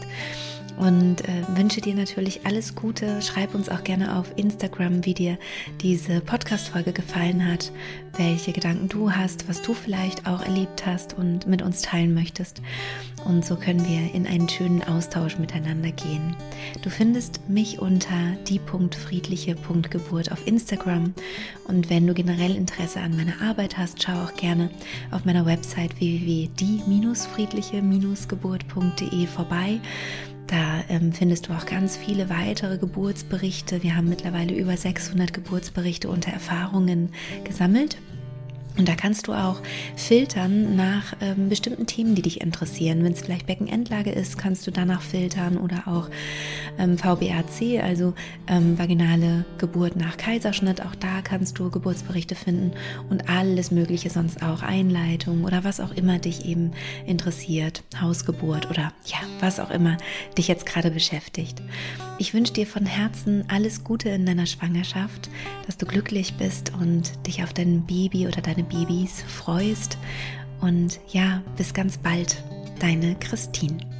und äh, wünsche dir natürlich alles Gute. Schreib uns auch gerne auf Instagram, wie dir diese Podcast-Folge gefallen hat, welche Gedanken du hast, was du vielleicht auch erlebt hast und mit uns teilen möchtest. Und so können wir in einen schönen Austausch miteinander gehen. Du findest mich unter die.friedliche.geburt auf Instagram. Und wenn du generell Interesse an meiner Arbeit hast, schau auch gerne auf meiner Website www.die-friedliche-geburt.de vorbei. Da ähm, findest du auch ganz viele weitere Geburtsberichte. Wir haben mittlerweile über 600 Geburtsberichte unter Erfahrungen gesammelt. Und da kannst du auch filtern nach ähm, bestimmten Themen, die dich interessieren. Wenn es vielleicht Beckenendlage ist, kannst du danach filtern oder auch ähm, VBAC, also ähm, vaginale Geburt nach Kaiserschnitt. Auch da kannst du Geburtsberichte finden und alles Mögliche sonst auch, Einleitung oder was auch immer dich eben interessiert, Hausgeburt oder ja, was auch immer dich jetzt gerade beschäftigt. Ich wünsche dir von Herzen alles Gute in deiner Schwangerschaft, dass du glücklich bist und dich auf dein Baby oder deine Babys freust. Und ja, bis ganz bald, deine Christine.